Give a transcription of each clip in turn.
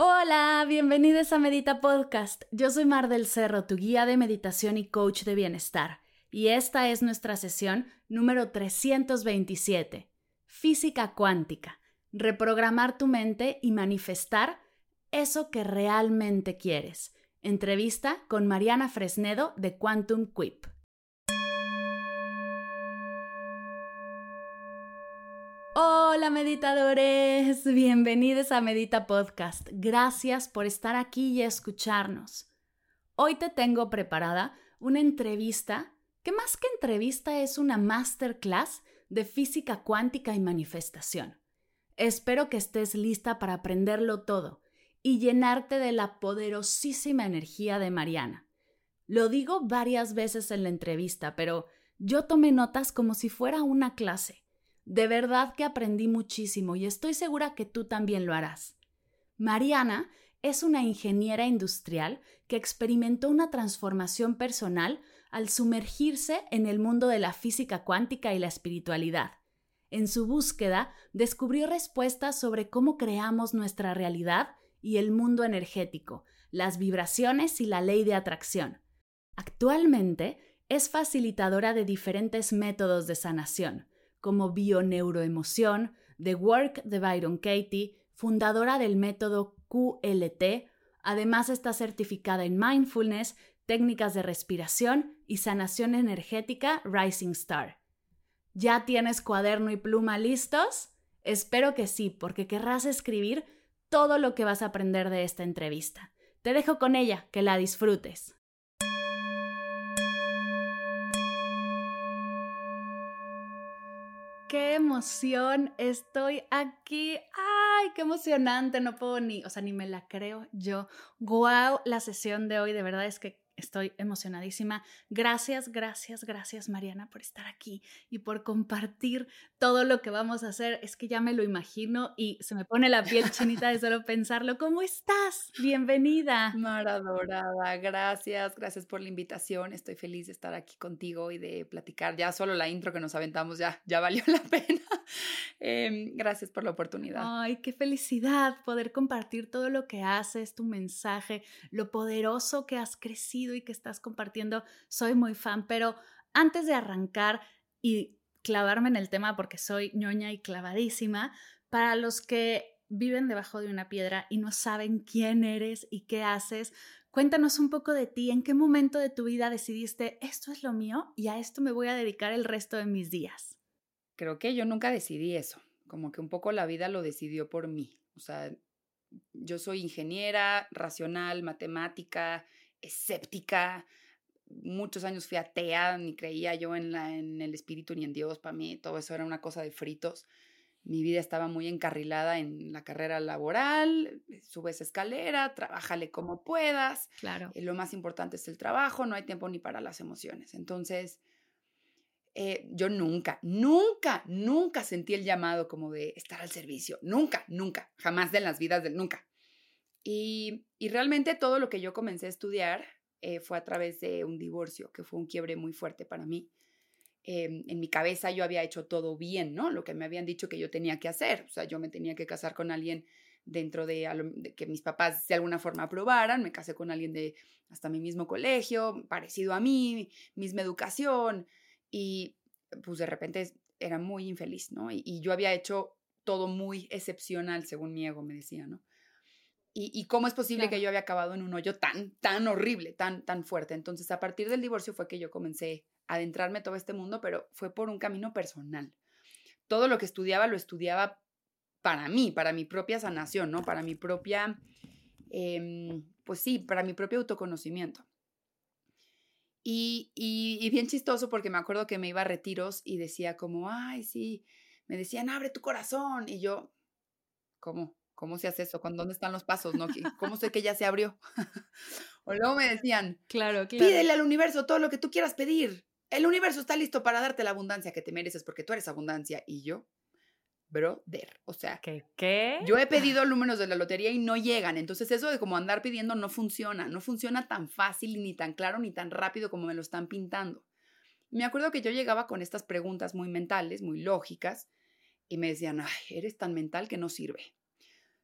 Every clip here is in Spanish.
Hola, bienvenidos a Medita Podcast. Yo soy Mar del Cerro, tu guía de meditación y coach de bienestar. Y esta es nuestra sesión número 327. Física cuántica. Reprogramar tu mente y manifestar eso que realmente quieres. Entrevista con Mariana Fresnedo de Quantum Quip. Hola meditadores, bienvenidos a Medita Podcast. Gracias por estar aquí y escucharnos. Hoy te tengo preparada una entrevista que más que entrevista es una masterclass de física cuántica y manifestación. Espero que estés lista para aprenderlo todo y llenarte de la poderosísima energía de Mariana. Lo digo varias veces en la entrevista, pero yo tomé notas como si fuera una clase. De verdad que aprendí muchísimo y estoy segura que tú también lo harás. Mariana es una ingeniera industrial que experimentó una transformación personal al sumergirse en el mundo de la física cuántica y la espiritualidad. En su búsqueda, descubrió respuestas sobre cómo creamos nuestra realidad y el mundo energético, las vibraciones y la ley de atracción. Actualmente es facilitadora de diferentes métodos de sanación, como bioneuroemoción, The Work de Byron Katie, fundadora del método QLT, además está certificada en mindfulness, técnicas de respiración y sanación energética Rising Star. ¿Ya tienes cuaderno y pluma listos? Espero que sí, porque querrás escribir todo lo que vas a aprender de esta entrevista. Te dejo con ella, que la disfrutes. ¡Qué emoción! Estoy aquí. ¡Ay, qué emocionante! No puedo ni, o sea, ni me la creo yo. ¡Guau! La sesión de hoy de verdad es que Estoy emocionadísima. Gracias, gracias, gracias Mariana por estar aquí y por compartir todo lo que vamos a hacer. Es que ya me lo imagino y se me pone la piel chinita de solo pensarlo. ¿Cómo estás? Bienvenida. Mar adorada, gracias, gracias por la invitación. Estoy feliz de estar aquí contigo y de platicar. Ya solo la intro que nos aventamos ya, ya valió la pena. Em, gracias por la oportunidad. Ay, qué felicidad poder compartir todo lo que haces, tu mensaje, lo poderoso que has crecido y que estás compartiendo. Soy muy fan, pero antes de arrancar y clavarme en el tema porque soy ñoña y clavadísima, para los que viven debajo de una piedra y no saben quién eres y qué haces, cuéntanos un poco de ti, en qué momento de tu vida decidiste, esto es lo mío y a esto me voy a dedicar el resto de mis días. Creo que yo nunca decidí eso, como que un poco la vida lo decidió por mí. O sea, yo soy ingeniera, racional, matemática, escéptica. Muchos años fui atea, ni creía yo en, la, en el espíritu ni en Dios. Para mí todo eso era una cosa de fritos. Mi vida estaba muy encarrilada en la carrera laboral, subes escalera, trabájale como puedas. Claro. Eh, lo más importante es el trabajo, no hay tiempo ni para las emociones. Entonces, eh, yo nunca, nunca, nunca sentí el llamado como de estar al servicio. Nunca, nunca, jamás de las vidas del nunca. Y, realmente todo lo que yo comencé a estudiar eh, fue a través de un divorcio, que fue un quiebre muy fuerte para mí. Em, en mi cabeza yo había hecho todo bien, ¿no? Lo que me habían dicho que yo tenía que hacer. O sea, yo me tenía que casar con alguien dentro de, que mis papás de alguna forma aprobaran. Me casé con alguien de hasta mi mismo colegio, parecido a mí, misma educación. Y pues de repente era muy infeliz, ¿no? Y, yo había hecho todo muy excepcional, según mi ego me decía, ¿no? Y, cómo es posible que yo había acabado en un hoyo tan, tan horrible, tan, tan fuerte. Entonces, a partir del divorcio fue que yo comencé a adentrarme todo este mundo, pero fue por un camino personal. Todo lo que estudiaba lo estudiaba para mí, para mi propia sanación, ¿no? Para mi propia, em, pues sí, para mi propio autoconocimiento. Y, y, y, bien chistoso porque me acuerdo que me iba a retiros y decía como, ay, sí, me decían, abre tu corazón. Y yo, ¿cómo? ¿Cómo se hace eso? ¿Dónde están los pasos? ¿No? ¿Cómo sé que ya se abrió? o luego me decían, claro, claro. Pídele al universo todo lo que tú quieras pedir. El universo está listo para darte la abundancia que te mereces porque tú eres abundancia. Y yo, brother, o sea, ¿qué? ¿Qué? Yo he pedido números de la lotería y no llegan. Entonces eso de como andar pidiendo no funciona. No funciona tan fácil, ni tan claro, ni tan rápido como me lo están pintando. Me acuerdo que yo llegaba con estas preguntas muy mentales, muy lógicas, y me decían, ay, eres tan mental que no sirve.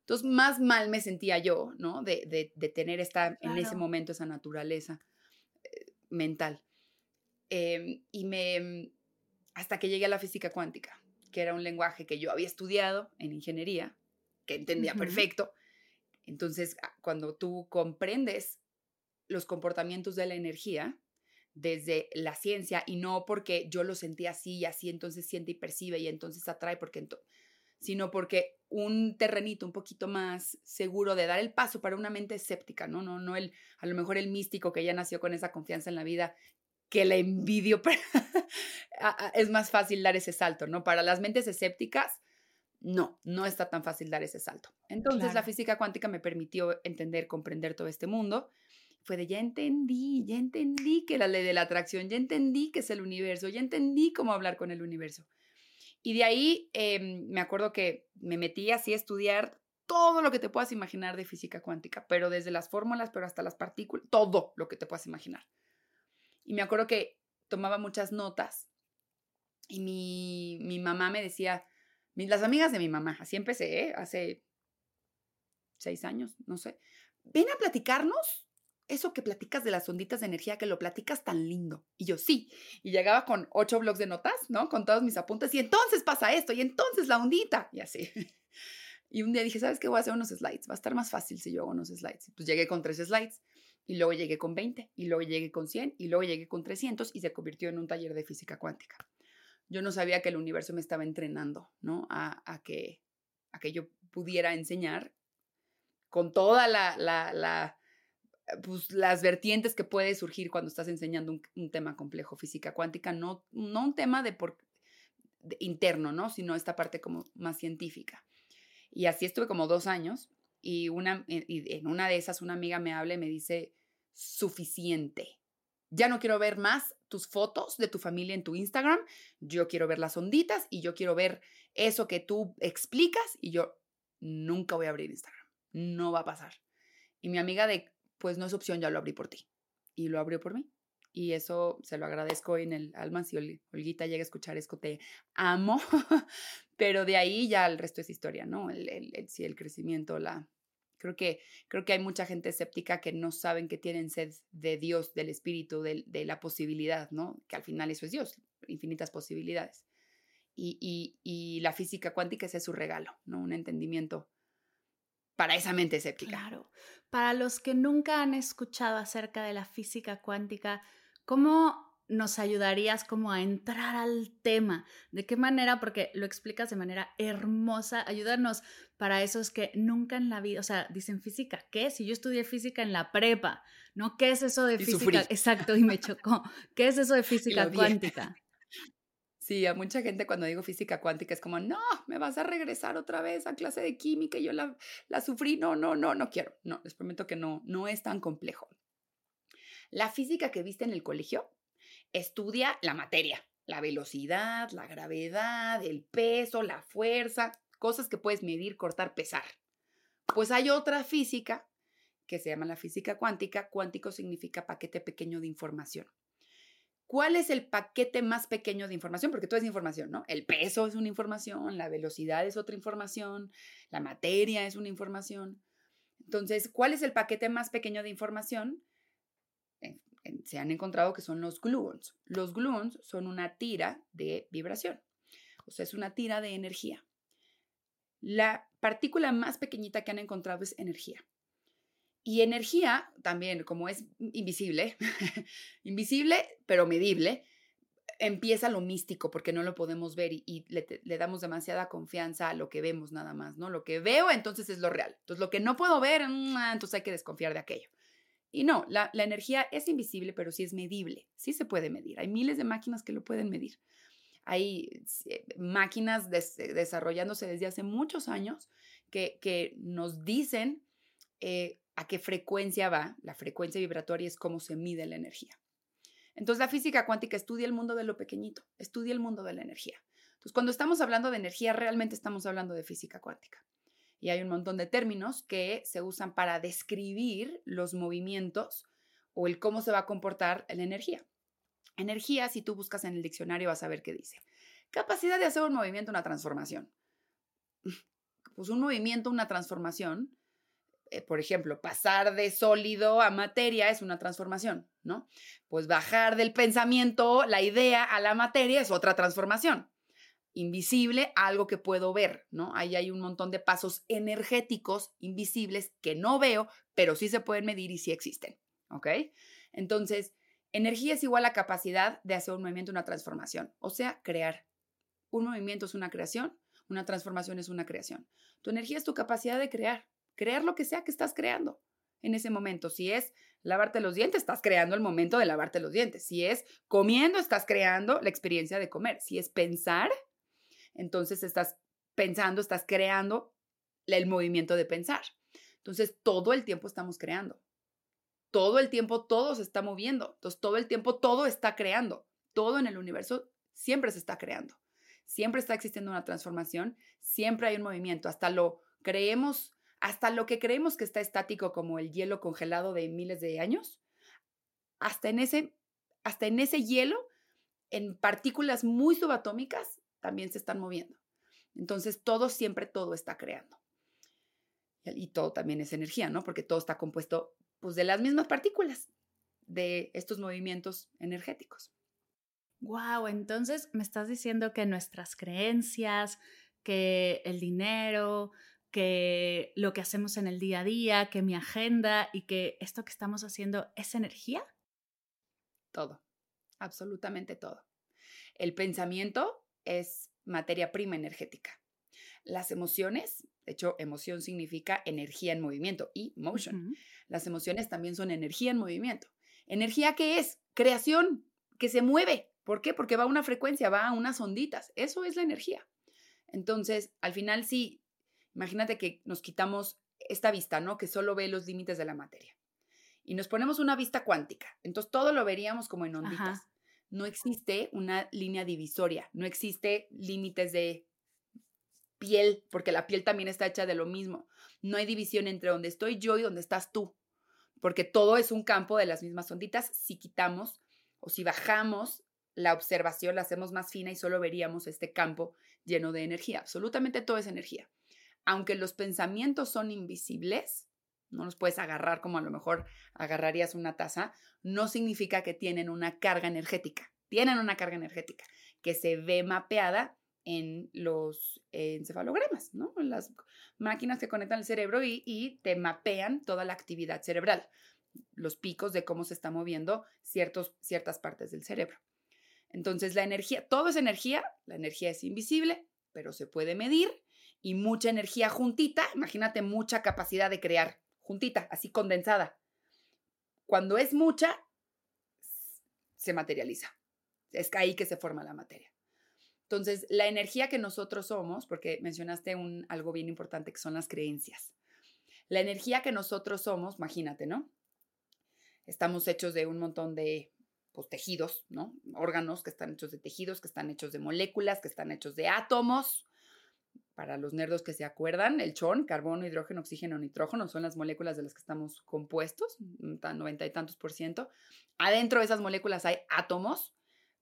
Entonces, más mal me sentía yo, ¿no? De, de, tener esta, en ese momento esa naturaleza eh, mental. Em, y me, hasta que llegué a la física cuántica, que era un lenguaje que yo había estudiado en ingeniería, que entendía perfecto. Entonces, ah, cuando tú comprendes los comportamientos de la energía desde la ciencia y no porque yo lo sentí así y así, entonces siente y percibe y entonces atrae, porque sino porque un terrenito un poquito más seguro de dar el paso para una mente escéptica, ¿no? No, no el, a lo mejor el místico que ya nació con esa confianza en la vida que la envidio, es más fácil dar ese salto, ¿no? Para las mentes escépticas, no, no está tan fácil dar ese salto. Entonces la física cuántica me permitió entender, comprender todo este mundo. Fue de ya entendí, ya entendí que la ley de la atracción, ya entendí que es el universo, ya entendí cómo hablar con el universo. Y de ahí em, me acuerdo que me metí así a estudiar todo lo que te puedas imaginar de física cuántica, pero desde las fórmulas, pero hasta las partículas, todo lo que te puedas imaginar. Y me acuerdo que tomaba muchas notas y mi, mi mamá me decía, las amigas de mi mamá, así empecé, ¿eh? hace seis años, no sé, ven a platicarnos eso que platicas de las onditas de energía, que lo platicas tan lindo. Y yo, sí. Y llegaba con ocho blogs de notas, ¿no? Con todos mis apuntes. Y entonces pasa esto, y entonces la ondita. Y así. Y un día dije, ¿sabes qué? Voy a hacer unos slides. Va a estar más fácil si yo hago unos slides. Pues llegué con tres slides y luego llegué con 20, y luego llegué con 100, y luego llegué con 300 y se convirtió en un taller de física cuántica. Yo no sabía que el universo me estaba entrenando, ¿no? A, que, a que yo pudiera enseñar con toda la, la, pues, las vertientes que puede surgir cuando estás enseñando un, tema complejo, física cuántica, no, no un tema de por, interno, ¿no? Sino esta parte como más científica. Y así estuve como dos años y, una, eh, en una de esas una amiga me habla y me dice, suficiente. Ya no quiero ver más tus fotos de tu familia en tu Instagram, yo quiero ver las onditas y yo quiero ver eso que tú explicas y yo nunca voy a abrir Instagram, no va a pasar. Y mi amiga de, pues no es opción, ya lo abrí por ti. Y lo abrió por mí. Y eso se lo agradezco en el alma. Si Olguita llega a escuchar esto, te amo. Pero de ahí ya el resto es historia, ¿no? El, el, sí, el crecimiento, la, Creo que, creo que hay mucha gente escéptica que no saben que tienen sed de Dios, del Espíritu, de, la posibilidad, ¿no? Que al final eso es Dios, infinitas posibilidades. Y, y, la física cuántica es su regalo, ¿no? Un entendimiento para esa mente escéptica. Claro. Para los que nunca han escuchado acerca de la física cuántica, ¿cómo nos ayudarías como a entrar al tema? ¿De qué manera? Porque lo explicas de manera hermosa. Ayúdanos para esos que nunca en la vida, o sea, dicen física, ¿qué? Si yo estudié física en la prepa, ¿no? ¿Qué es eso de física? Exacto, y me chocó. ¿Qué es eso de física cuántica? Sí, a mucha gente cuando digo física cuántica es como, no, me vas a regresar otra vez a clase de química yo la, la sufrí. No, no, no, no quiero. No, les prometo que no, no es tan complejo. La física que viste en el colegio estudia la materia, la velocidad, la gravedad, el peso, la fuerza, cosas que puedes medir, cortar, pesar. Pues hay otra física que se llama la física cuántica. Cuántico significa paquete pequeño de información. ¿Cuál es el paquete más pequeño de información? Porque todo es información, ¿no? El peso es una información, la velocidad es otra información, la materia es una información. Entonces, ¿cuál es el paquete más pequeño de información? se han encontrado que son los gluons. Los gluons son una tira de vibración, o sea, es una tira de energía. La partícula más pequeñita que han encontrado es energía. Y energía también, como es invisible, invisible pero medible, empieza lo místico porque no lo podemos ver y, le, damos demasiada confianza a lo que vemos nada más, ¿no? Lo que veo entonces es lo real. Entonces lo que no puedo ver, mm, entonces hay que desconfiar de aquello. Y no, la, energía es invisible, pero sí es medible, sí se puede medir. Hay miles de máquinas que lo pueden medir. hay eh, máquinas desarrollándose desde hace muchos años que, que nos dicen eh, a qué frecuencia va. La frecuencia vibratoria es cómo se mide la energía. Entonces la física cuántica estudia el mundo de lo pequeñito, estudia el mundo de la energía. Entonces cuando estamos hablando de energía, realmente estamos hablando de física cuántica. Y hay un montón de términos que se usan para describir los movimientos o el cómo se va a comportar la energía. Energía, si tú buscas en el diccionario, vas a ver qué dice. Capacidad de hacer un movimiento, una transformación. Pues un movimiento, una transformación, por ejemplo, pasar de sólido a materia es una transformación, ¿no? Pues bajar del pensamiento, la idea a la materia es otra transformación. Invisible, algo que puedo ver, ¿no? Ahí hay un montón de pasos energéticos invisibles que no veo, pero sí se pueden medir y sí existen, ¿ok? Entonces, Energía es igual a capacidad de hacer un movimiento, una transformación, o sea, crear. Un movimiento es una creación, una transformación es una creación. Tu energía es tu capacidad de crear, crear lo que sea que estás creando en ese momento. Si es lavarte los dientes, estás creando el momento de lavarte los dientes. Si es comiendo, estás creando la experiencia de comer. Si es pensar, entonces estás pensando, estás creando el movimiento de pensar. Entonces, todo el tiempo estamos creando todo el tiempo todo se está moviendo. Entonces, todo el tiempo todo está creando. Todo en el universo siempre se está creando. Siempre está existiendo una transformación, siempre hay un movimiento. Hasta lo creemos, hasta lo que creemos que está estático como el hielo congelado de miles de años, hasta en ese, hasta en ese hielo, en partículas muy subatómicas, también se están moviendo. Entonces, todo, siempre todo está creando. Y todo también es energía, ¿no? Porque todo está compuesto pues de las mismas partículas de estos movimientos energéticos. Wow, entonces me estás diciendo que nuestras creencias, que el dinero, que lo que hacemos en el día a día, que mi agenda y que esto que estamos haciendo es energía? Todo, absolutamente todo. El pensamiento es materia prima energética. Las emociones, de hecho, emoción significa energía en movimiento y motion. Las emociones también son energía en movimiento. ¿Energía qué es? Creación, que se mueve. ¿Por qué? Porque va a una frecuencia, va a unas onditas. Eso es la energía. Entonces, al final sí, imagínate que nos quitamos esta vista, ¿no? Que solo ve los límites de la materia. Y nos ponemos una vista cuántica. Entonces, todo lo veríamos como en onditas. No existe una línea divisoria, no existe límites de piel, porque la piel también está hecha de lo mismo. No hay división entre donde estoy yo y donde estás tú, porque todo es un campo de las mismas onditas. Si quitamos o si bajamos la observación, la hacemos más fina y solo veríamos este campo lleno de energía. Absolutamente todo es energía. Aunque los pensamientos son invisibles, no los puedes agarrar como a lo mejor agarrarías una taza, no significa que tienen una carga energética. Tienen una carga energética que se ve mapeada en los encefalogramas, ¿no? Las máquinas que conectan el cerebro y, te mapean toda la actividad cerebral, los picos de cómo se está moviendo ciertos, ciertas partes del cerebro. Entonces, la energía, todo es energía, la energía es invisible, pero se puede medir y mucha energía juntita, imagínate mucha capacidad de crear, juntita, así condensada. Cuando es mucha, se materializa. Es ahí que se forma la materia. Entonces, la energía que nosotros somos, porque mencionaste un, algo bien importante que son las creencias. La energía que nosotros somos, imagínate, ¿no? Estamos hechos de un montón de pues, tejidos, ¿no? Órganos que están hechos de tejidos, que están hechos de moléculas, que están hechos de átomos. Para los nerdos que se acuerdan, el chon, carbono, hidrógeno, oxígeno, nitrógeno, son las moléculas de las que estamos compuestos, noventa y tantos por ciento. Adentro de esas moléculas hay átomos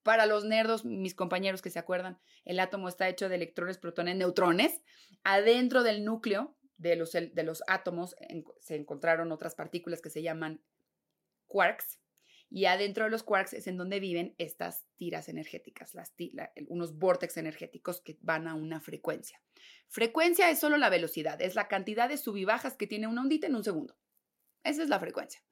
para los nerdos, mis compañeros que se acuerdan, el átomo está hecho de electrones, protones, neutrones. Adentro del núcleo de los, de los átomos se encontraron otras partículas que se llaman quarks. Y adentro de los quarks es en donde viven estas tiras energéticas, las unos vórtices energéticos que van a una frecuencia. Frecuencia es solo la velocidad, es la cantidad de subibajas que tiene una ondita en un segundo. Esa es la frecuencia.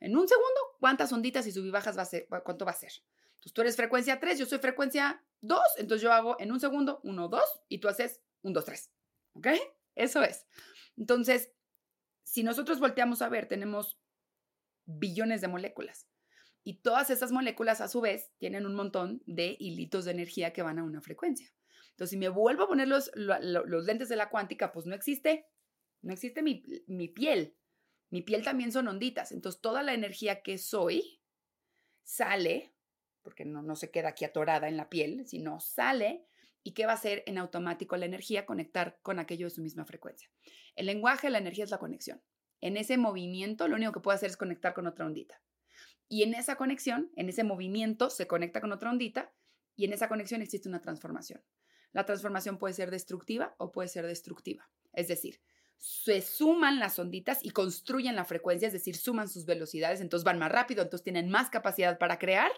En un segundo, ¿cuántas onditas y subibajas va a ser? ¿Cuánto va a ser? Entonces tú eres frecuencia 3, yo soy frecuencia 2, entonces yo hago en un segundo 1, 2 y tú haces 1, 2, 3. ¿Ok? Eso es. Entonces, si nosotros volteamos a ver, tenemos billones de moléculas. Y todas esas moléculas a su vez tienen un montón de hilitos de energía que van a una frecuencia. Entonces, si me vuelvo a poner los, los lentes de la cuántica, pues no existe, no existe mi, piel. Mi piel también son onditas. Entonces, toda la energía que soy sale, porque no, se queda aquí atorada en la piel, sino sale. ¿Y qué va a hacer en automático la energía? Conectar con aquello de su misma frecuencia. El lenguaje, la energía es la conexión. En ese movimiento, lo único que puede hacer es conectar con otra ondita. Y en esa conexión, en ese movimiento, se conecta con otra ondita y en esa conexión existe una transformación. La transformación puede ser destructiva o puede ser destructiva. Es decir, se suman las onditas y construyen la frecuencia, es decir, suman sus velocidades, entonces van más rápido, entonces tienen más capacidad para crear,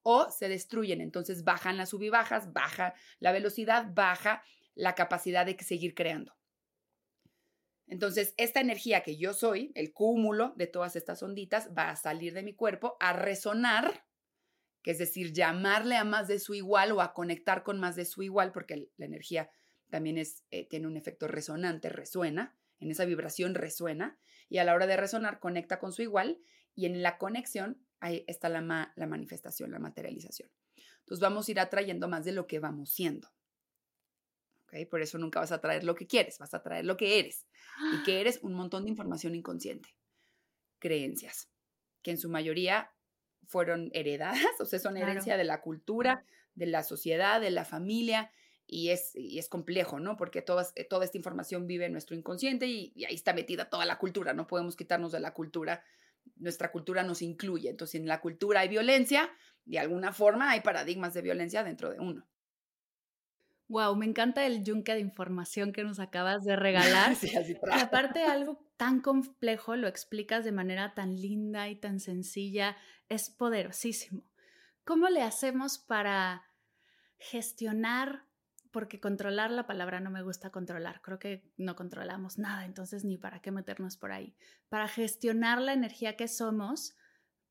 o se destruyen, entonces bajan las sub bajas, baja la velocidad, baja la capacidad de seguir creando. Entonces, esta energía que yo soy, el cúmulo de todas estas onditas, va a salir de mi cuerpo a resonar, que es decir, llamarle a más de su igual o a conectar con más de su igual, porque la energía también es, eh, tiene un efecto resonante, resuena, en esa vibración resuena, y a la hora de resonar conecta con su igual, y en la conexión ahí está la, la manifestación, la materialización. Entonces vamos a ir atrayendo más de lo que vamos siendo. Por eso nunca vas a traer lo que quieres, vas a traer lo que eres. Y que eres un montón de información inconsciente. Creencias, que en su mayoría fueron heredadas, o sea, son herencia de la cultura, de la sociedad, de la familia, y es, y es complejo, ¿no? Porque toda, toda esta información vive en nuestro inconsciente y, y, ahí está metida toda la cultura, no podemos quitarnos de la cultura, nuestra cultura nos incluye, entonces en la cultura hay violencia, de alguna forma hay paradigmas de violencia dentro de uno. Wow, me encanta el yunque de información que nos acabas de regalar. sí, así y aparte algo tan complejo lo explicas de manera tan linda y tan sencilla, es poderosísimo. ¿Cómo le hacemos para gestionar? Porque controlar la palabra no me gusta controlar, creo que no controlamos nada, entonces ni para qué meternos por ahí. Para gestionar la energía que somos,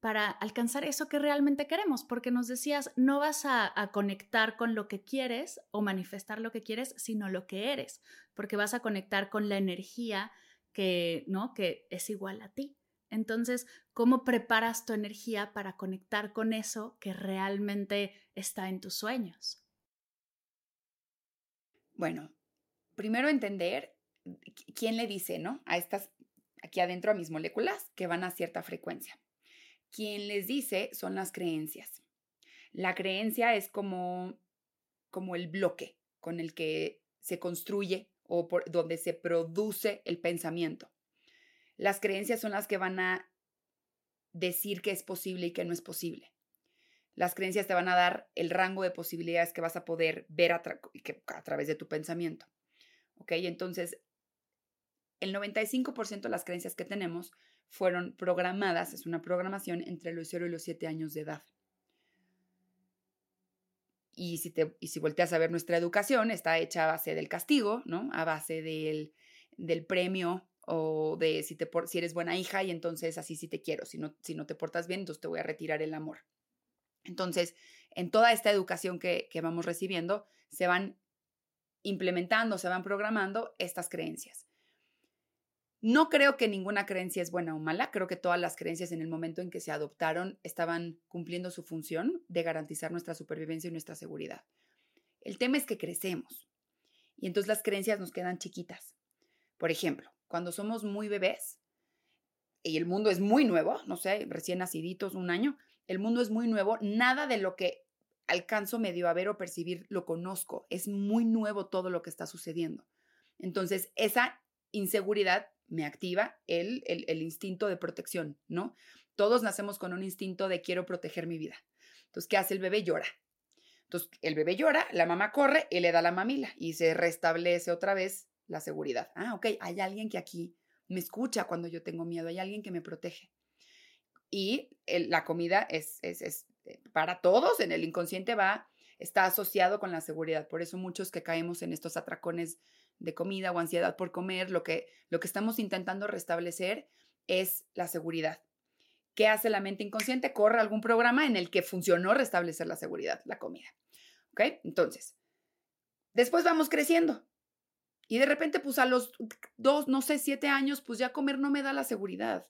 para alcanzar eso que realmente queremos, porque nos decías, no vas a, conectar con lo que quieres o manifestar lo que quieres, sino lo que eres, porque vas a conectar con la energía que, ¿no? que es igual a ti. Entonces, ¿cómo preparas tu energía para conectar con eso que realmente está en tus sueños? Bueno, primero entender quién le dice, ¿no? A estas, aquí adentro, a mis moléculas que van a cierta frecuencia. Quien les dice son las creencias. La creencia es como, como el bloque con el que se construye o por donde se produce el pensamiento. Las creencias son las que van a decir que es posible y que no es posible. Las creencias te van a dar el rango de posibilidades que vas a poder ver a, a través de tu pensamiento. ¿Ok? Entonces, el 95% de las creencias que tenemos fueron programadas, es una programación entre los 0 y los 7 años de edad. Y si, te, y si volteas a ver nuestra educación, está hecha a base del castigo, ¿no? A base del, del premio o de si, te, si eres buena hija y entonces así sí te quiero, si no, si no te portas bien, entonces te voy a retirar el amor. Entonces, en toda esta educación que, que vamos recibiendo, se van implementando, se van programando estas creencias. No creo que ninguna creencia es buena o mala, creo que todas las creencias en el momento en que se adoptaron estaban cumpliendo su función de garantizar nuestra supervivencia y nuestra seguridad. El tema es que crecemos y entonces las creencias nos quedan chiquitas. Por ejemplo, cuando somos muy bebés y el mundo es muy nuevo, no sé, recién naciditos, un año, el mundo es muy nuevo, nada de lo que alcanzo medio a ver o percibir lo conozco, es muy nuevo todo lo que está sucediendo. Entonces, esa inseguridad me activa el, el, instinto de protección, ¿no? Todos nacemos con un instinto de quiero proteger mi vida. Entonces, ¿qué hace el bebé? Llora. Entonces, el bebé llora, la mamá corre y le da la mamila y se restablece otra vez la seguridad. Ah, ok, hay alguien que aquí me escucha cuando yo tengo miedo, hay alguien que me protege. Y la comida es, es, es, eh, para todos, en el inconsciente va, está asociado con la seguridad. Por eso muchos que caemos en estos atracones de comida o ansiedad por comer, lo que, lo que estamos intentando restablecer es la seguridad. ¿Qué hace la mente inconsciente? Corre algún programa en el que funcionó restablecer la seguridad, la comida. ¿Ok? Entonces, después vamos creciendo. Y de repente, pues a los dos, no sé, siete años, pues ya comer no me da la seguridad.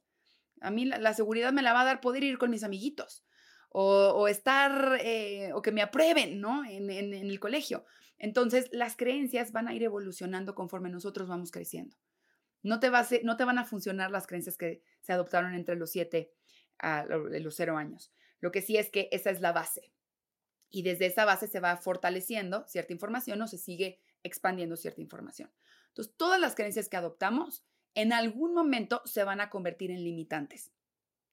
A mí la, seguridad me la va a dar poder ir con mis amiguitos o, estar, eh, o que me aprueben, ¿no? En, en el colegio. Entonces, las creencias van a ir evolucionando conforme nosotros vamos creciendo. No te, va no te van a funcionar las creencias que se adoptaron entre los siete a los cero años. Lo que sí es que esa es la base. Y desde esa base se va fortaleciendo cierta información o se sigue expandiendo cierta información. Entonces, todas las creencias que adoptamos en algún momento se van a convertir en limitantes,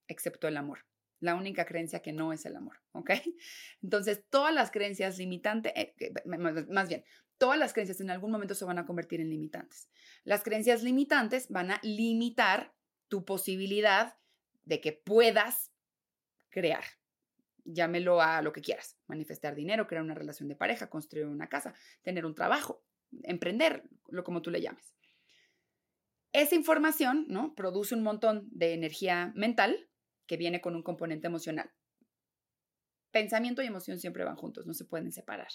excepto el amor. La única creencia que no es el amor, ¿ok? Entonces, todas las creencias limitantes, eh, más bien, todas las creencias en algún momento se van a convertir en limitantes. Las creencias limitantes van a limitar tu posibilidad de que puedas crear. Llámelo a lo que quieras, manifestar dinero, crear una relación de pareja, construir una casa, tener un trabajo, emprender, lo como tú le llames. Esa información, ¿no? Produce un montón de energía mental que viene con un componente emocional. Pensamiento y emoción siempre van juntos, no se pueden separar.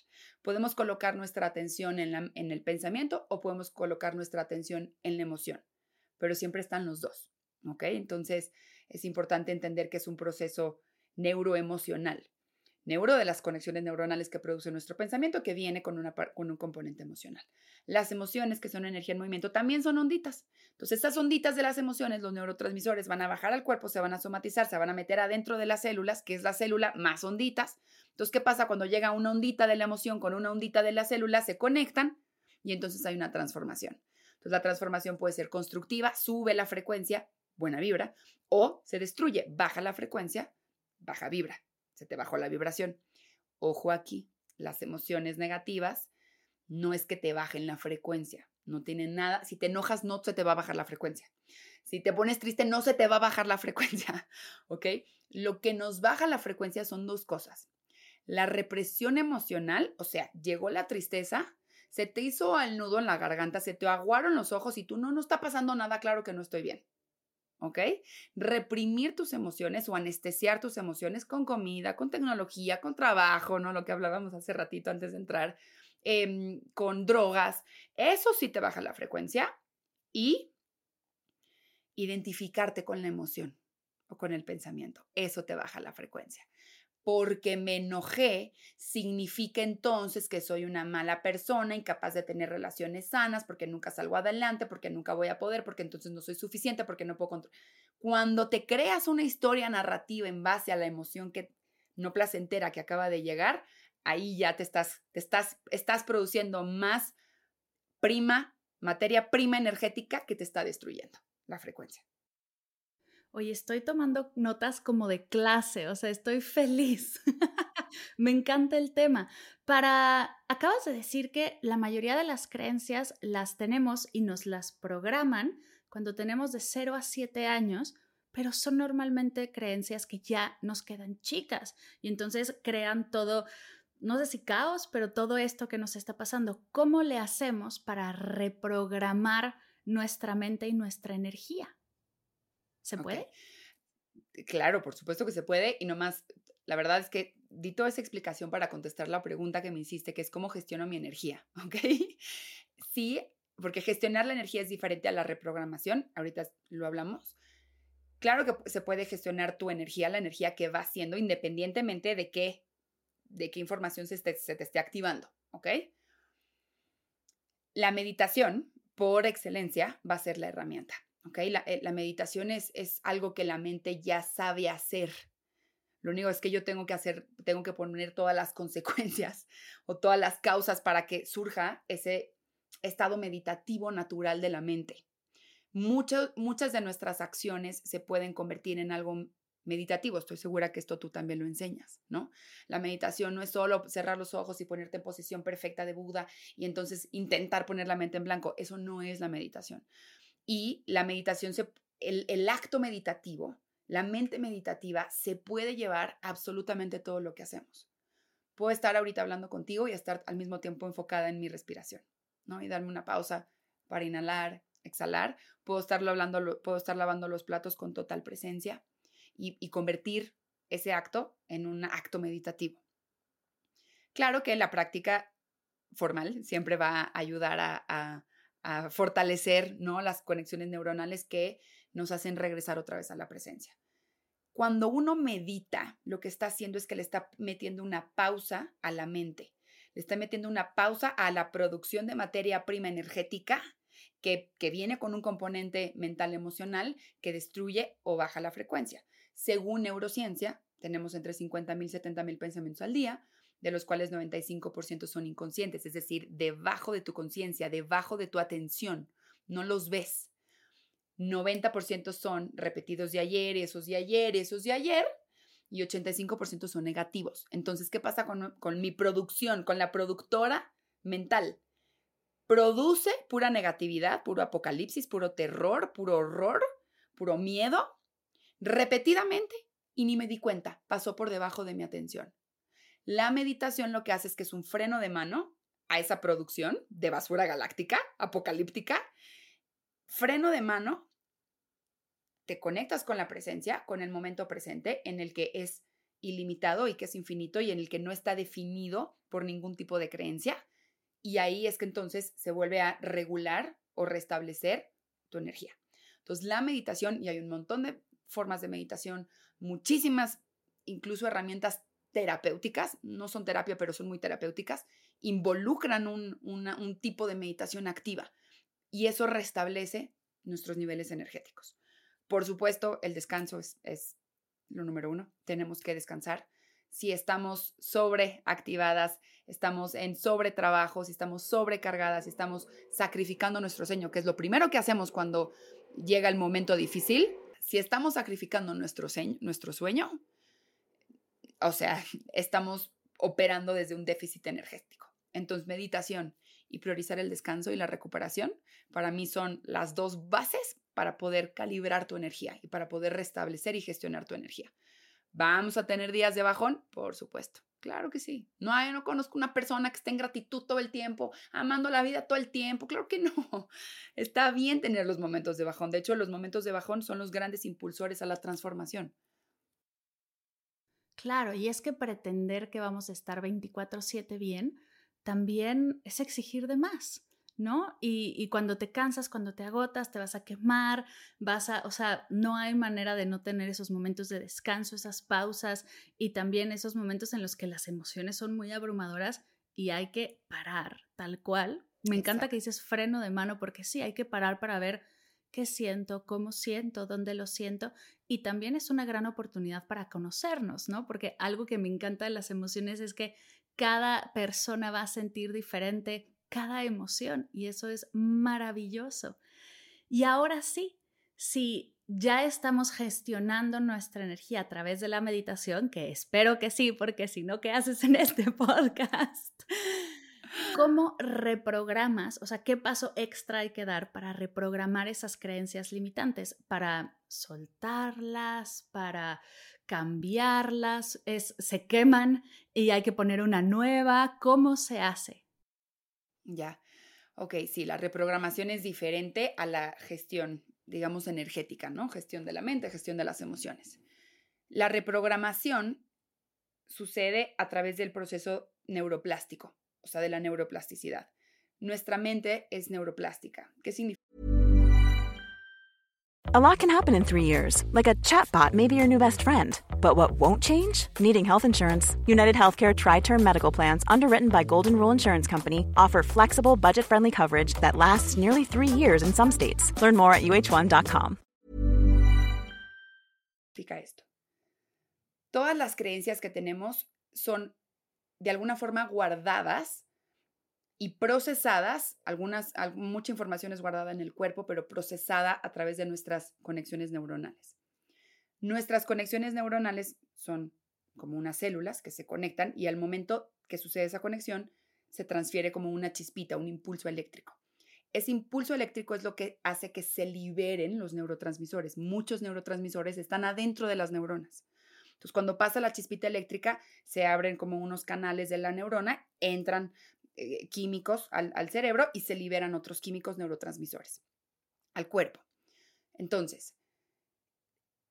Podemos colocar nuestra atención en, el pensamiento o podemos colocar nuestra atención en la emoción, pero siempre están los dos, ¿ok? Entonces es importante entender que es un proceso neuroemocional. Neuro de las conexiones neuronales que produce nuestro pensamiento, que viene con, una, con un componente emocional. Las emociones, que son energía en movimiento, también son onditas. Entonces, estas onditas de las emociones, los neurotransmisores, van a bajar al cuerpo, se van a somatizar, se van a meter adentro de las células, que es la célula más onditas. Entonces, ¿qué pasa cuando llega una ondita de la emoción con una ondita de la célula? Se conectan y entonces hay una transformación. Entonces, la transformación puede ser constructiva, sube la frecuencia, buena vibra, o se destruye, baja la frecuencia, baja vibra, se te bajó la vibración. Ojo aquí, las emociones negativas no es que te bajen la frecuencia, no tienen nada, si te enojas no se te va a bajar la frecuencia. Si te pones triste no se te va a bajar la frecuencia, ¿ok? Lo que nos baja la frecuencia son dos cosas. La represión emocional, o sea, llegó la tristeza, se te hizo el nudo en la garganta, se te aguaron los ojos y tú no, no está pasando nada, claro que no estoy bien. ¿Ok? Reprimir tus emociones o anestesiar tus emociones con comida, con tecnología, con trabajo, ¿no? Lo que hablábamos hace ratito antes de entrar, em, con drogas, eso sí te baja la frecuencia y identificarte con la emoción o con el pensamiento, eso te baja la frecuencia porque me enojé, significa entonces que soy una mala persona, incapaz de tener relaciones sanas, porque nunca salgo adelante, porque nunca voy a poder, porque entonces no soy suficiente, porque no puedo controlar. Cuando te creas una historia narrativa en base a la emoción que no placentera que acaba de llegar, ahí ya te estás, te estás, estás produciendo más prima, materia prima energética que te está destruyendo la frecuencia oye, estoy tomando notas como de clase, o sea, estoy feliz. Me encanta el tema. Para, acabas de decir que la mayoría de las creencias las tenemos y nos las programan cuando tenemos de 0 a 7 años, pero son normalmente creencias que ya nos quedan chicas y entonces crean todo, no sé si caos, pero todo esto que nos está pasando. ¿Cómo le hacemos para reprogramar nuestra mente y nuestra energía? ¿Se puede? Claro, por supuesto que se puede y nomás, la verdad es que di toda esa explicación para contestar la pregunta que me hiciste, que es cómo gestiono mi energía, ¿ok? Sí, porque gestionar la energía es diferente a la reprogramación, ahorita lo hablamos. Claro que se puede gestionar tu energía, la energía que va haciendo, independientemente de qué, de qué información se, se te esté activando, ¿ok? La meditación, por excelencia, va a ser la herramienta. Eh, la, meditación es, es algo que la mente ya sabe hacer. Lo único es que yo tengo que hacer, tengo que poner todas las consecuencias o todas las causas para que surja ese estado meditativo natural de la mente. muchas de nuestras acciones se pueden convertir en algo meditativo. Estoy segura que esto tú también lo enseñas, ¿no? La meditación no es solo cerrar los ojos y ponerte en posición perfecta de Buda y entonces intentar poner la mente en blanco. Eso no es la meditación. Y la meditación, el, acto meditativo, la mente meditativa se puede llevar absolutamente todo lo que hacemos. Puedo estar ahorita hablando contigo y estar al mismo tiempo enfocada en mi respiración, ¿no? Y darme una pausa para inhalar, exhalar. Puedo estarlo hablando, puedo estar lavando los platos con total presencia y, convertir ese acto en un acto meditativo. Claro que la práctica formal siempre va a ayudar a, a fortalecer ¿no? las conexiones neuronales que nos hacen regresar otra vez a la presencia. Cuando uno medita, lo que está haciendo es que le está metiendo una pausa a la mente, le está metiendo una pausa a la producción de materia prima energética que, que viene con un componente mental emocional que destruye o baja la frecuencia. Según neurociencia, tenemos entre 50.000 y 70.000 pensamientos al día, de los cuales 95% son inconscientes, es decir, debajo de tu conciencia, debajo de tu atención, no los ves. 90% son repetidos de ayer, esos de ayer, esos de ayer, y 85% son negativos. Entonces, ¿qué pasa con, con mi producción, con la productora mental? Produce pura negatividad, puro apocalipsis, puro terror, puro horror, puro miedo, repetidamente, y ni me di cuenta, pasó por debajo de mi atención. La meditación lo que hace es que es un freno de mano a esa producción de basura galáctica, apocalíptica, freno de mano, te conectas con la presencia, con el momento presente, en el que es ilimitado y que es infinito y en el que no está definido por ningún tipo de creencia. Y ahí es que entonces se vuelve a regular o restablecer tu energía. Entonces, la meditación, y hay un montón de formas de meditación, muchísimas, incluso herramientas terapéuticas, no son terapia, pero son muy terapéuticas, involucran un, un tipo de meditación activa y eso restablece nuestros niveles energéticos. Por supuesto, el descanso es, lo número uno. Tenemos que descansar. Si estamos sobreactivadas, estamos en sobretrabajo, si estamos sobrecargadas, si estamos sacrificando nuestro sueño, que es lo primero que hacemos cuando llega el momento difícil, si estamos sacrificando nuestro, nuestro sueño, o sea, estamos operando desde un déficit energético. Entonces, meditación y priorizar el descanso y la recuperación, para mí son las dos bases para poder calibrar tu energía y para poder restablecer y gestionar tu energía. ¿Vamos a tener días de bajón? Por supuesto. Claro que sí. No, hay, no conozco una persona que esté en gratitud todo el tiempo, amando la vida todo el tiempo. Claro que no. Está bien tener los momentos de bajón. De hecho, los momentos de bajón son los grandes impulsores a la transformación. Claro, y es que pretender que vamos a estar 24/7 bien también es exigir de más. ¿no? Y, cuando te cansas, cuando te agotas, te vas a quemar, vas a, o sea, no hay manera de no tener esos momentos de descanso, esas pausas y también esos momentos en los que las emociones son muy abrumadoras y hay que parar, tal cual. Me encanta que dices freno de mano porque sí, hay que parar para ver qué siento, cómo siento, dónde lo siento. Y también es una gran oportunidad para conocernos, ¿no? Porque algo que me encanta de las emociones es que cada persona va a sentir diferente cada emoción y eso es maravilloso. Y ahora sí, si ya estamos gestionando nuestra energía a través de la meditación, que espero que sí, porque si no, ¿qué haces en este podcast? ¿Cómo reprogramas? O sea, ¿qué paso extra hay que dar para reprogramar esas creencias limitantes? Para soltarlas, para cambiarlas, es, se queman y hay que poner una nueva. ¿Cómo se hace? Ya. Ok, sí, la reprogramación es diferente a la gestión, digamos, energética, ¿no? Gestión de la mente, gestión de las emociones. La reprogramación sucede a través del proceso neuroplástico, o sea, de la neuroplasticidad. Nuestra mente es neuroplástica. ¿Qué significa? A lot can happen in three years, like a chatbot may be your new best friend. But what won't change? Needing health insurance. United Healthcare Tri Term Medical Plans, underwritten by Golden Rule Insurance Company, offer flexible, budget friendly coverage that lasts nearly three years in some states. Learn more at uh1.com. Esto. Todas las creencias que tenemos son de alguna forma guardadas y procesadas, algunas, mucha información es guardada en el cuerpo, pero procesada a través de nuestras conexiones neuronales. Nuestras conexiones neuronales son como unas células que se conectan y al momento que sucede esa conexión se transfiere como una chispita, un impulso eléctrico. Ese impulso eléctrico es lo que hace que se liberen los neurotransmisores. Muchos neurotransmisores están adentro de las neuronas. Entonces, cuando pasa la chispita eléctrica, se abren como unos canales de la neurona, entran eh, químicos al, cerebro y se liberan otros químicos neurotransmisores al cuerpo. Entonces,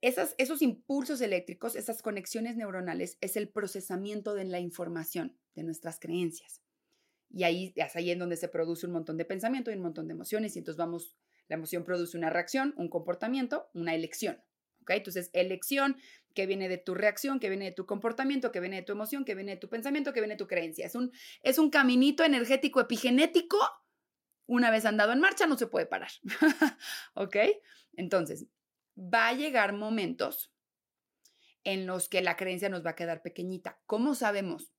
esos impulsos eléctricos, esas conexiones neuronales, es el procesamiento de la información, de nuestras creencias. Y ahí es ahí en donde se produce un montón de pensamiento y un montón de emociones y entonces vamos La emoción produce una reacción, un comportamiento, una elección. ¿Ok? Entonces, elección que viene de tu reacción, que viene de tu comportamiento, que viene de tu emoción, que viene de tu pensamiento, que viene de tu creencia. Es un, es un caminito energético epigenético. Una vez andado en marcha, no se puede parar. ¿Ok? Entonces, va a llegar momentos en los que la creencia nos va a quedar pequeñita. ¿Cómo sabemos?